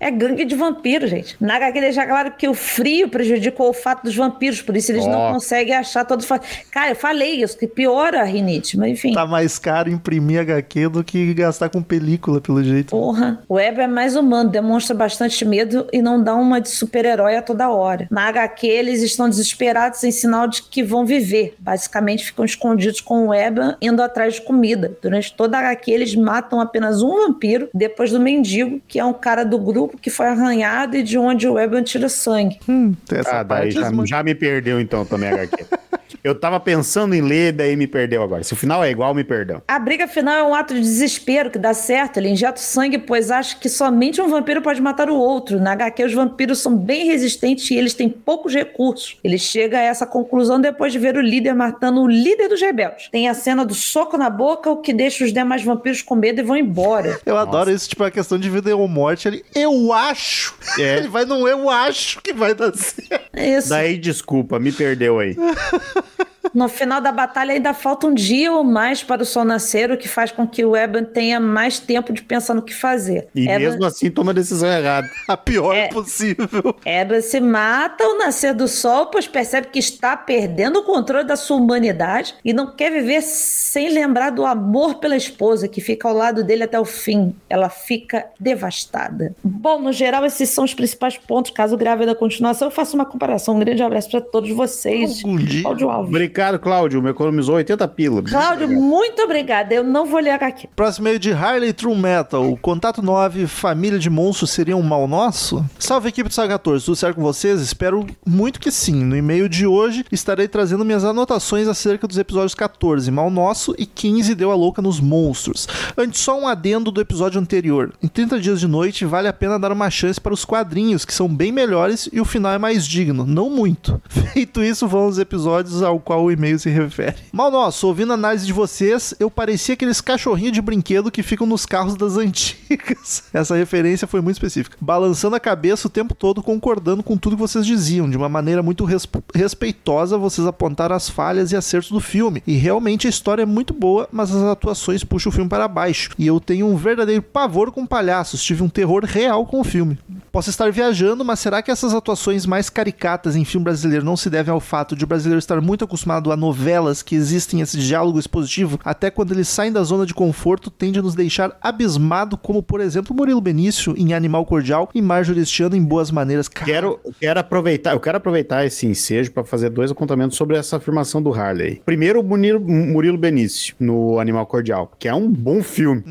Speaker 3: é gangue de vampiros, gente. Na HQ deixa claro que o frio prejudica o olfato dos vampiros, por isso eles oh. não conseguem achar todos. Cara, eu falei isso, que piora a rinite, mas enfim.
Speaker 1: Tá mais caro imprimir HQ do que gastar com película, pelo jeito.
Speaker 3: Porra. O Web é mais humano, demonstra bastante medo e não dá uma de super-herói a toda hora. Na HQ, eles estão desesperados em sinal de que vão viver. Basicamente, ficam escondidos com o Web indo atrás de comida. Durante toda a HQ, eles matam apenas um vampiro, depois do mendigo, que é um cara do grupo que foi arranhado e de onde o Web tira sangue.
Speaker 2: Hum, ah, daí já, já me perdeu então também a HQ. Eu tava pensando em ler, daí me perdeu agora. Se o final é igual, me perdeu.
Speaker 3: A briga final é um ato de desespero que dá certo. Ele injeta o sangue, pois acha que somente um vampiro pode matar o outro. Na HQ, os vampiros são bem resistentes e eles têm poucos recursos. Ele chega a essa conclusão depois de ver o líder matando o líder dos rebeldes. Tem a cena do soco na boca, o que deixa os demais vampiros com medo e vão embora.
Speaker 1: Eu Nossa. adoro isso, tipo, a questão de vida ou morte. Ele, eu acho. É. Ele vai no eu acho que vai dar certo.
Speaker 2: Isso. Daí, desculpa, me perdeu aí.
Speaker 3: No final da batalha ainda falta um dia ou mais para o sol nascer, o que faz com que o Eban tenha mais tempo de pensar no que fazer.
Speaker 2: E Eban... mesmo assim toma a decisão errada.
Speaker 1: A pior é... possível.
Speaker 3: Eban se mata ao nascer do sol, pois percebe que está perdendo o controle da sua humanidade e não quer viver sem lembrar do amor pela esposa, que fica ao lado dele até o fim. Ela fica devastada. Bom, no geral, esses são os principais pontos. Caso grave da continuação, eu faço uma comparação. Um grande abraço para todos vocês.
Speaker 2: Algum dia. Cláudio Alves. Obrigado, Cláudio. Me economizou 80 pila.
Speaker 3: Cláudio, muito obrigada. Eu não vou ler aqui.
Speaker 1: Próximo meio de Harley True Metal. Contato 9, Família de Monstros seria um mal nosso? Salve equipe do Saga 14, tudo certo com vocês? Espero muito que sim. No e-mail de hoje estarei trazendo minhas anotações acerca dos episódios 14, Mal Nosso, e 15, Deu a Louca nos Monstros. Antes, só um adendo do episódio anterior. Em 30 dias de noite, vale a pena dar uma chance para os quadrinhos, que são bem melhores e o final é mais digno. Não muito. Feito isso, vão os episódios ao qual o e-mail se refere. Mal nosso, ouvindo a análise de vocês, eu parecia aqueles cachorrinhos de brinquedo que ficam nos carros das antigas. Essa referência foi muito específica. Balançando a cabeça o tempo todo, concordando com tudo que vocês diziam. De uma maneira muito respeitosa, vocês apontaram as falhas e acertos do filme. E realmente a história é muito boa, mas as atuações puxam o filme para baixo. E eu tenho um verdadeiro pavor com palhaços. Tive um terror real com o filme. Posso estar viajando, mas será que essas atuações mais caricatas em filme brasileiro não se devem ao fato de o brasileiro estar muito acostumado a novelas que existem esse diálogo expositivo, até quando eles saem da zona de conforto, tende a nos deixar abismado, como por exemplo Murilo Benício em Animal Cordial e Marjorie Stiano em Boas Maneiras.
Speaker 2: Quero, quero aproveitar, eu quero aproveitar esse ensejo para fazer dois apontamentos sobre essa afirmação do Harley. Primeiro, o Murilo, Murilo Benício no Animal Cordial, que é um bom filme.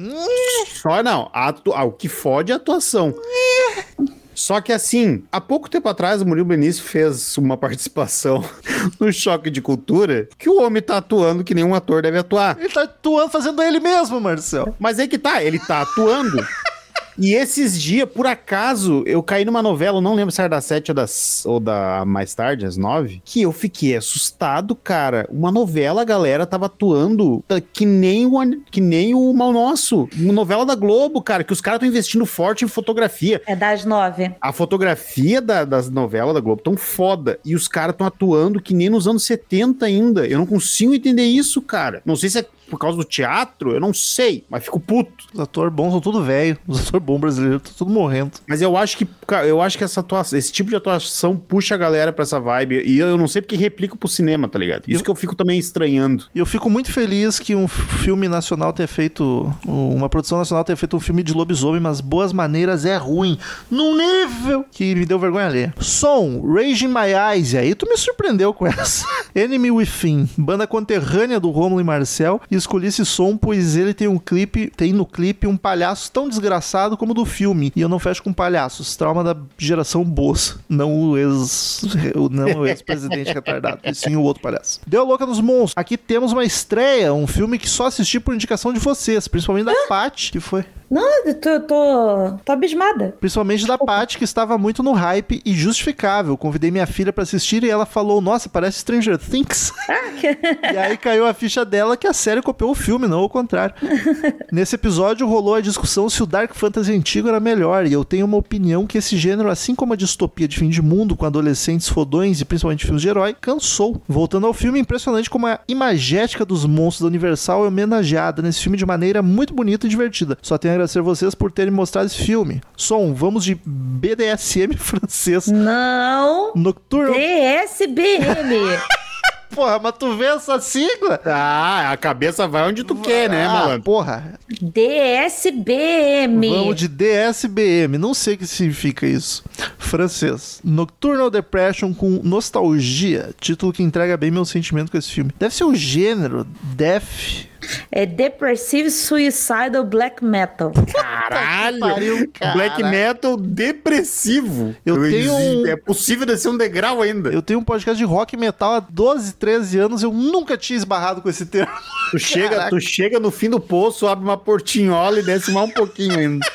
Speaker 2: Só não, atu, ah, o que fode é a atuação. Só que assim, há pouco tempo atrás o Murilo Benício fez uma participação no Choque de Cultura que o homem tá atuando que nenhum ator deve atuar.
Speaker 1: Ele tá atuando fazendo ele mesmo, Marcel.
Speaker 2: Mas aí que tá, ele tá atuando. E esses dias, por acaso, eu caí numa novela, não lembro se era das sete ou, das, ou da mais tarde, às nove, que eu fiquei assustado, cara. Uma novela, a galera tava atuando que nem o, que nem o Mal Nosso. Uma novela da Globo, cara, que os caras estão investindo forte em fotografia.
Speaker 3: É das nove.
Speaker 2: A fotografia da, das novelas da Globo tão foda. E os caras estão atuando que nem nos anos 70 ainda. Eu não consigo entender isso, cara. Não sei se é por causa do teatro, eu não sei, mas fico puto.
Speaker 1: Os atores bons são tudo velho, os atores bons brasileiros estão tudo morrendo.
Speaker 2: Mas eu acho que eu acho que essa atuação, esse tipo de atuação puxa a galera pra essa vibe. E eu não sei porque replica pro cinema, tá ligado? Isso eu, que eu fico também estranhando.
Speaker 1: E eu fico muito feliz que um filme nacional tenha feito. Uma produção nacional tenha feito um filme de lobisomem, mas boas maneiras é ruim. Num nível que me deu vergonha ler. Som, Rage in My Eyes. E aí tu me surpreendeu com essa. Enemy Within, banda conterrânea do Romulo e Marcel. E escolhi esse som, pois ele tem um clipe, tem no clipe um palhaço tão desgraçado como o do filme. E eu não fecho com palhaços. Trauma da geração Boas. Não o ex. Não o ex-presidente retardado. E sim o outro palhaço. Deu louca nos monstros. Aqui temos uma estreia, um filme que só assisti por indicação de vocês, principalmente da Paty, que foi.
Speaker 3: Não, eu tô, tô, tô abismada.
Speaker 1: Principalmente da Paty, que estava muito no hype e justificável. Convidei minha filha para assistir e ela falou: Nossa, parece Stranger Things. Ah, que... e aí caiu a ficha dela que a série copiou o filme, não o contrário. Nesse episódio rolou a discussão se o Dark Fantasy antigo era melhor, e eu tenho uma opinião que esse gênero, assim como a distopia de fim de mundo com adolescentes fodões e principalmente filmes de herói, cansou. Voltando ao filme, impressionante como a imagética dos monstros da Universal é homenageada nesse filme de maneira muito bonita e divertida. Só tenho a agradecer a vocês por terem mostrado esse filme. Som, vamos de BDSM francês.
Speaker 3: Não.
Speaker 1: Nocturno.
Speaker 3: DSBM.
Speaker 1: Porra, mas tu vê essa sigla?
Speaker 2: Ah, a cabeça vai onde tu quer, né,
Speaker 1: ah,
Speaker 2: malandro?
Speaker 1: porra.
Speaker 3: DSBM.
Speaker 1: Vamos de DSBM. Não sei o que significa isso. Francês. Nocturnal Depression com nostalgia. Título que entrega bem meu sentimento com esse filme. Deve ser o gênero. Death.
Speaker 3: É Depressive Suicidal Black Metal.
Speaker 2: Caralho!
Speaker 1: pariu, cara.
Speaker 2: Black metal depressivo.
Speaker 1: Eu tenho um-
Speaker 2: É possível descer um degrau ainda.
Speaker 1: Eu tenho um podcast de rock metal há 12, 13 anos. Eu nunca tinha esbarrado com esse termo.
Speaker 2: Tu chega, tu chega no fim do poço, abre uma portinhola e desce mais um pouquinho ainda.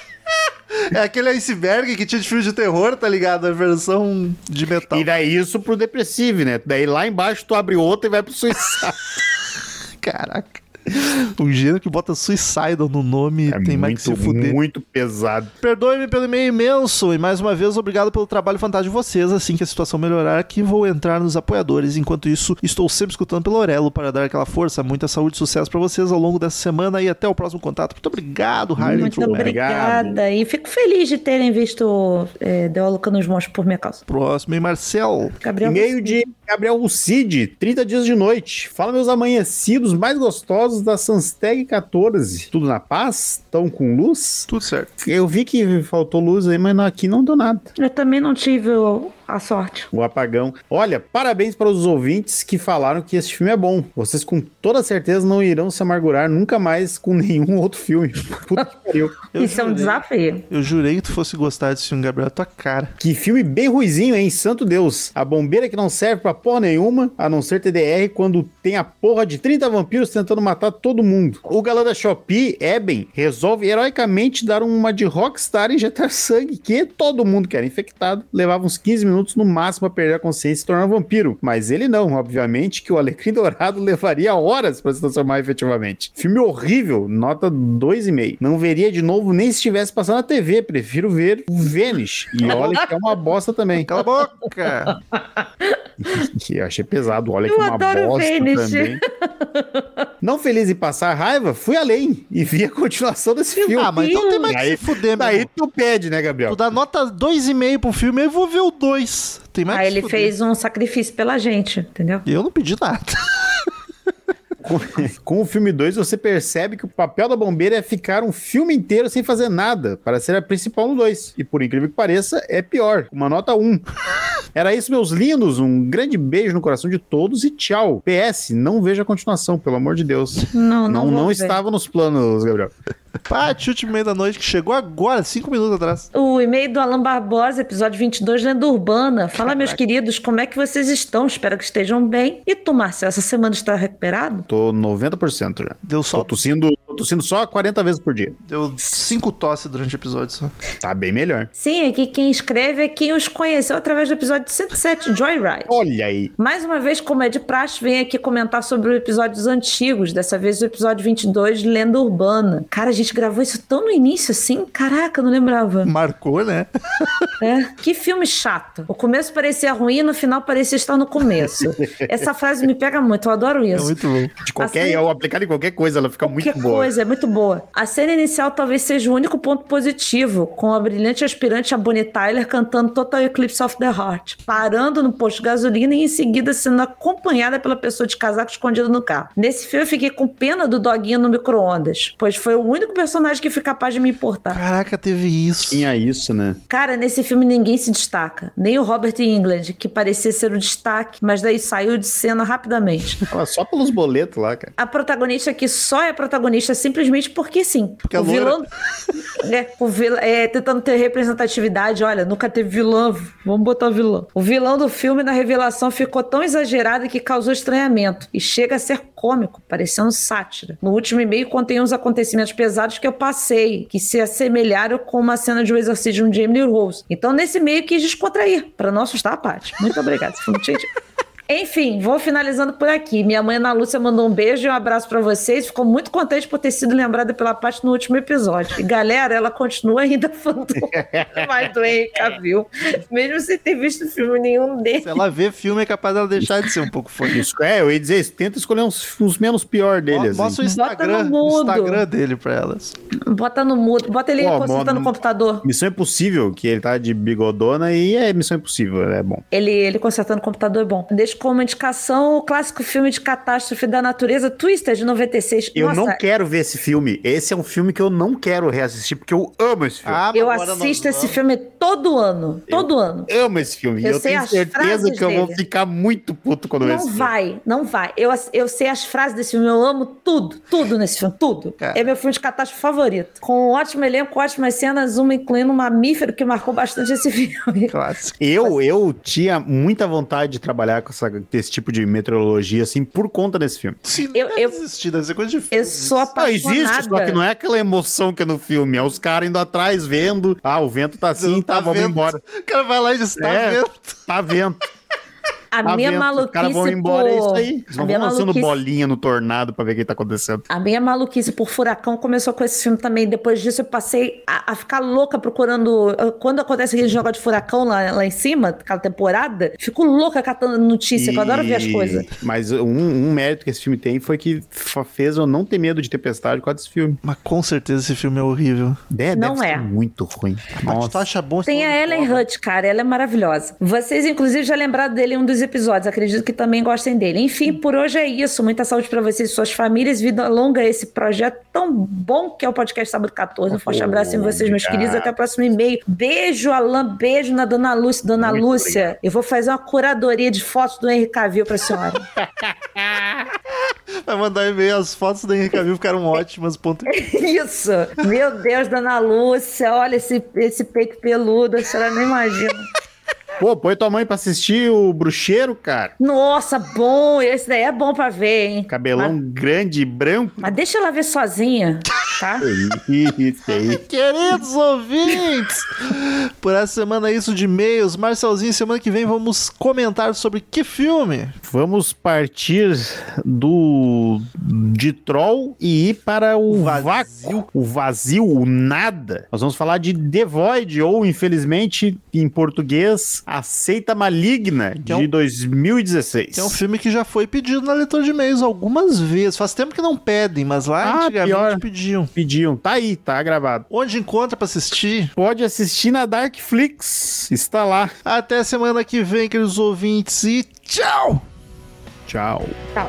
Speaker 1: É aquele iceberg que tinha de filme de terror, tá ligado? A versão de metal.
Speaker 2: E daí isso pro depressivo, né? Daí lá embaixo tu abre outra e vai pro suicídio.
Speaker 1: Caraca. Um gênero que bota Suicidal no nome
Speaker 2: É
Speaker 1: tem mais que se
Speaker 2: muito,
Speaker 1: fuder.
Speaker 2: muito pesado.
Speaker 1: Perdoe-me pelo e-mail imenso e mais uma vez obrigado pelo trabalho fantástico de vocês. Assim que a situação melhorar, que vou entrar nos apoiadores. Enquanto isso, estou sempre escutando pelo Orelo para dar aquela força. Muita saúde e sucesso para vocês ao longo dessa semana e até o próximo contato. Muito obrigado, Harley.
Speaker 3: Muito obrigada. E fico feliz de terem visto é, The Oluca nos monstros por minha causa.
Speaker 1: próximo e Marcel.
Speaker 3: Gabriel.
Speaker 2: E-mail de Gabriel Lucide, 30 dias de noite. Fala meus amanhecidos mais gostosos da Sansteg 14. Tudo na paz? Estão com luz?
Speaker 1: Tudo certo.
Speaker 2: Eu vi que faltou luz aí, mas aqui não deu nada.
Speaker 3: Eu também não tive o- a sorte.
Speaker 2: O apagão. Olha, parabéns para os ouvintes que falaram que esse filme é bom. Vocês com toda certeza não irão se amargurar nunca mais com nenhum outro filme. Puta que pariu.
Speaker 3: Isso é um desafio.
Speaker 1: Eu jurei que tu fosse gostar desse filme, Gabriel. Tua cara.
Speaker 2: Que filme bem ruizinho, hein? Santo Deus. A bombeira que não serve pra porra nenhuma, a não ser TDR, quando tem a porra de 30 vampiros tentando matar todo mundo. O galã da Shopee, Eben, resolve heroicamente dar uma de rockstar e injetar sangue, que todo mundo que era infectado levava uns 15 minutos no máximo pra perder a consciência e se tornar um vampiro. Mas ele não, obviamente, que o Alecrim Dourado levaria horas pra se transformar efetivamente. Filme horrível, nota 2,5. Não veria de novo nem se estivesse passando na TV, prefiro ver o Vênus. E olha que é uma bosta também.
Speaker 1: Cala a boca!
Speaker 2: Que eu achei pesado, olha
Speaker 3: Eu
Speaker 2: que uma
Speaker 3: adoro
Speaker 2: bosta também. Não feliz em passar raiva, fui além e vi a continuação desse filme.
Speaker 1: ah, mas então tem mais que
Speaker 2: Aí-
Speaker 1: se fuder, meu
Speaker 2: Daí
Speaker 1: irmão.
Speaker 2: tu pede, né, Gabriel?
Speaker 1: Tu dá nota 2,5 pro filme, eu vou ver o 2. Tem mais
Speaker 3: Aí
Speaker 1: que se
Speaker 3: ele
Speaker 1: fuder.
Speaker 3: fez um sacrifício pela gente, entendeu?
Speaker 1: Eu não pedi nada.
Speaker 2: Com, com o filme 2, você percebe que o papel da bombeira é ficar um filme inteiro sem fazer nada, para ser a principal no 2. E por incrível que pareça, é pior. Uma nota 1. Era isso, meus lindos. Um grande beijo no coração de todos e tchau. PS, não veja a continuação, pelo amor de Deus.
Speaker 3: Não, não,
Speaker 2: Não, não estava nos planos, Gabriel.
Speaker 1: Pate, último meio da noite, que chegou agora, 5 minutos atrás.
Speaker 3: O e-mail do Alan Barbosa, episódio 22, Lenda Urbana. Fala, meus queridos, como é que vocês estão? Espero que estejam bem. E tu, Marcel, essa semana está recuperado?
Speaker 2: Tô 90% já.
Speaker 1: Deu
Speaker 2: Tô
Speaker 1: só.
Speaker 2: tossindo, tô tossindo só 40 vezes por dia.
Speaker 1: Deu 5 tosse durante o episódio só.
Speaker 2: Tá bem melhor.
Speaker 3: Sim, aqui quem escreve é quem os conheceu através do episódio 107, Joyride.
Speaker 2: Olha aí.
Speaker 3: Mais uma vez, como é de praxe, vem aqui comentar sobre os episódios antigos. Dessa vez, o episódio 22, Lenda Urbana. Cara, a gente gravou isso tão no início assim? Caraca, eu não lembrava.
Speaker 1: Marcou, né?
Speaker 3: É. Que filme chato. O começo parecia ruim, no final parecia estar no começo. Essa frase me pega muito, eu adoro
Speaker 1: É
Speaker 3: isso.
Speaker 1: muito bom.
Speaker 2: De qualquer, ao aplicar em qualquer coisa, ela fica muito
Speaker 3: Qualquer
Speaker 2: boa.
Speaker 3: coisa, é muito boa. A cena inicial talvez seja o único ponto positivo, com a brilhante aspirante a Bonnie Tyler cantando Total Eclipse of the Heart, parando no posto de gasolina e em seguida sendo acompanhada pela pessoa de casaco escondido no carro. Nesse filme eu fiquei com pena do doguinho no micro-ondas, pois foi o único personagem que foi capaz de me importar.
Speaker 1: Caraca, teve isso.
Speaker 2: Tinha isso, né?
Speaker 3: Cara, nesse filme ninguém se destaca. Nem o Robert England, que parecia ser o destaque, mas daí saiu de cena rapidamente.
Speaker 2: Só pelos boletos lá, cara.
Speaker 3: A protagonista aqui só é protagonista simplesmente porque sim.
Speaker 1: Porque é
Speaker 3: o
Speaker 1: loira.
Speaker 3: vilão. é, o vilão é, tentando ter representatividade. Olha, nunca teve vilão. Vamos botar vilão. O vilão do filme na revelação ficou tão exagerado que causou estranhamento. E chega a ser cômico, parecendo sátira. No último e-mail contém uns acontecimentos pesados que eu passei, que se assemelharam com uma cena de um exorcismo de Emily Rose. Então, nesse e-mail, quis descontrair, para não assustar a parte. Muito obrigada. Foi muito gentil. Enfim, vou finalizando por aqui. Minha mãe Ana Lúcia mandou um beijo e um abraço para vocês. Ficou muito contente por ter sido lembrada pela parte no último episódio. E galera, ela continua ainda falando mais do Henry Cavill, mesmo sem ter visto filme nenhum dele.
Speaker 1: Se ela vê filme, é capaz dela deixar de ser um pouco fã.
Speaker 2: Isso, é, eu ia dizer, tenta escolher uns, uns menos pior dele. assim.
Speaker 1: Mostra o Instagram, o Instagram dele pra elas.
Speaker 3: Bota no mudo, bota ele
Speaker 2: Pô,
Speaker 3: consultando no computador.
Speaker 2: Missão Impossível, que ele tá de bigodona e é Missão Impossível, é bom.
Speaker 3: Ele, ele consertando o computador é bom. Deixo como indicação o clássico filme de catástrofe da natureza, Twister, de 96.
Speaker 2: Eu
Speaker 3: Nossa,
Speaker 2: não quero ver esse filme. Esse é um filme que eu não quero reassistir, porque eu amo esse filme.
Speaker 1: Ah,
Speaker 3: eu assisto esse
Speaker 1: vamos-
Speaker 3: filme todo ano. Todo ano.
Speaker 2: amo esse filme.
Speaker 3: Eu
Speaker 2: Eu,
Speaker 3: sei
Speaker 2: tenho
Speaker 3: as
Speaker 2: certeza
Speaker 3: frases
Speaker 2: que eu vou
Speaker 3: dele.
Speaker 2: ficar muito puto quando eu ver esse
Speaker 3: Não
Speaker 2: filme.
Speaker 3: vai, não vai. Eu, eu sei as frases desse filme, eu amo tudo, tudo nesse filme, tudo.
Speaker 1: Cara.
Speaker 3: É meu filme de catástrofe favorito. Com um ótimo elenco, ótimas cenas, uma incluindo um mamífero que marcou bastante esse filme.
Speaker 1: Clássico.
Speaker 2: Eu, eu tinha muita vontade de trabalhar com, essa, com esse tipo de meteorologia, assim, por conta desse filme.
Speaker 3: Eu-
Speaker 1: não
Speaker 3: eu-
Speaker 1: existir, deve ser coisa difícil.
Speaker 3: Eu sou
Speaker 2: Não,
Speaker 3: apaixonada.
Speaker 2: existe, só que não é aquela emoção que é no filme. É os caras indo atrás, vendo. Ah, o vento tá assim, tá, vamos
Speaker 1: vendo?
Speaker 2: embora.
Speaker 1: O cara vai lá e diz, tá
Speaker 2: É.
Speaker 1: vendo?
Speaker 2: Tá vento.
Speaker 3: A
Speaker 2: Tá
Speaker 3: minha maluquice
Speaker 2: Os caras vão embora, é isso aí. Eles
Speaker 3: A
Speaker 2: não
Speaker 3: minha
Speaker 2: vão lançando
Speaker 3: maluquice...
Speaker 2: bolinha no tornado pra ver o que tá acontecendo.
Speaker 3: A minha maluquice por furacão começou com esse filme também. Depois disso, eu passei a, a ficar louca procurando. Quando acontece aquele jogo de furacão lá, lá em cima, aquela temporada, fico louca catando notícia, que eu adoro ver as
Speaker 2: E-
Speaker 3: coisas.
Speaker 2: Mas um, um mérito que esse filme tem foi que fez eu não ter medo de tempestade com desse filme.
Speaker 1: Mas com certeza esse filme é horrível.
Speaker 2: Deve,
Speaker 3: Não
Speaker 2: deve
Speaker 3: é.
Speaker 2: ser muito ruim.
Speaker 1: Mas tu
Speaker 2: Nossa.
Speaker 1: acha bom?
Speaker 3: Tem a
Speaker 1: não
Speaker 3: Ellen. Hutt, cara, ela é maravilhosa. Vocês, inclusive, já lembraram dele em um dos episódios, acredito que também gostem dele. Enfim, por hoje é isso. Muita saúde pra vocês e suas famílias. Vida longa esse projeto tão bom que é o podcast Sábado 14. Um forte abraço em vocês, meus queridos. Até o próximo e-mail. Beijo, Alain. Beijo na Dona Lúcia. Dona
Speaker 2: Muito
Speaker 3: Lúcia,
Speaker 2: obrigado.
Speaker 3: eu vou fazer uma curadoria de fotos do Henrique Cavill pra senhora.
Speaker 1: Vai mandar e-mail, as fotos do Henrique Cavill ficaram ótimas. Ponto.
Speaker 3: isso. Meu Deus, Dona Lúcia. Olha esse, esse peito peludo. A senhora nem imagina.
Speaker 2: Pô, põe tua mãe pra assistir o Bruxeiro, cara.
Speaker 3: Nossa, bom. Esse daí é bom pra ver, hein?
Speaker 2: Cabelão grande e branco.
Speaker 3: Mas deixa ela ver sozinha, tá?
Speaker 2: Isso aí.
Speaker 1: Queridos ouvintes, por essa semana é isso de e-mails. Marcelzinho, semana que vem vamos comentar sobre que filme?
Speaker 2: Vamos partir do de Troll e ir para o,
Speaker 1: O vazio.
Speaker 2: vácuo, o vazio, o nada. Nós vamos falar de The Void, ou infelizmente em português, Aceita Maligna,
Speaker 1: Que é um-
Speaker 2: de 2016.
Speaker 1: Que é um filme que já foi pedido na leitura de e-mails algumas vezes. Faz tempo que não pedem, mas lá
Speaker 2: Ah,
Speaker 1: antigamente
Speaker 2: pior.
Speaker 1: pediam.
Speaker 2: Pediam, tá aí, tá gravado.
Speaker 1: Onde encontra pra assistir?
Speaker 2: Pode assistir na Darkflix, está lá.
Speaker 1: Até semana que vem, queridos ouvintes, e tchau!
Speaker 2: Tchau.
Speaker 3: Tá.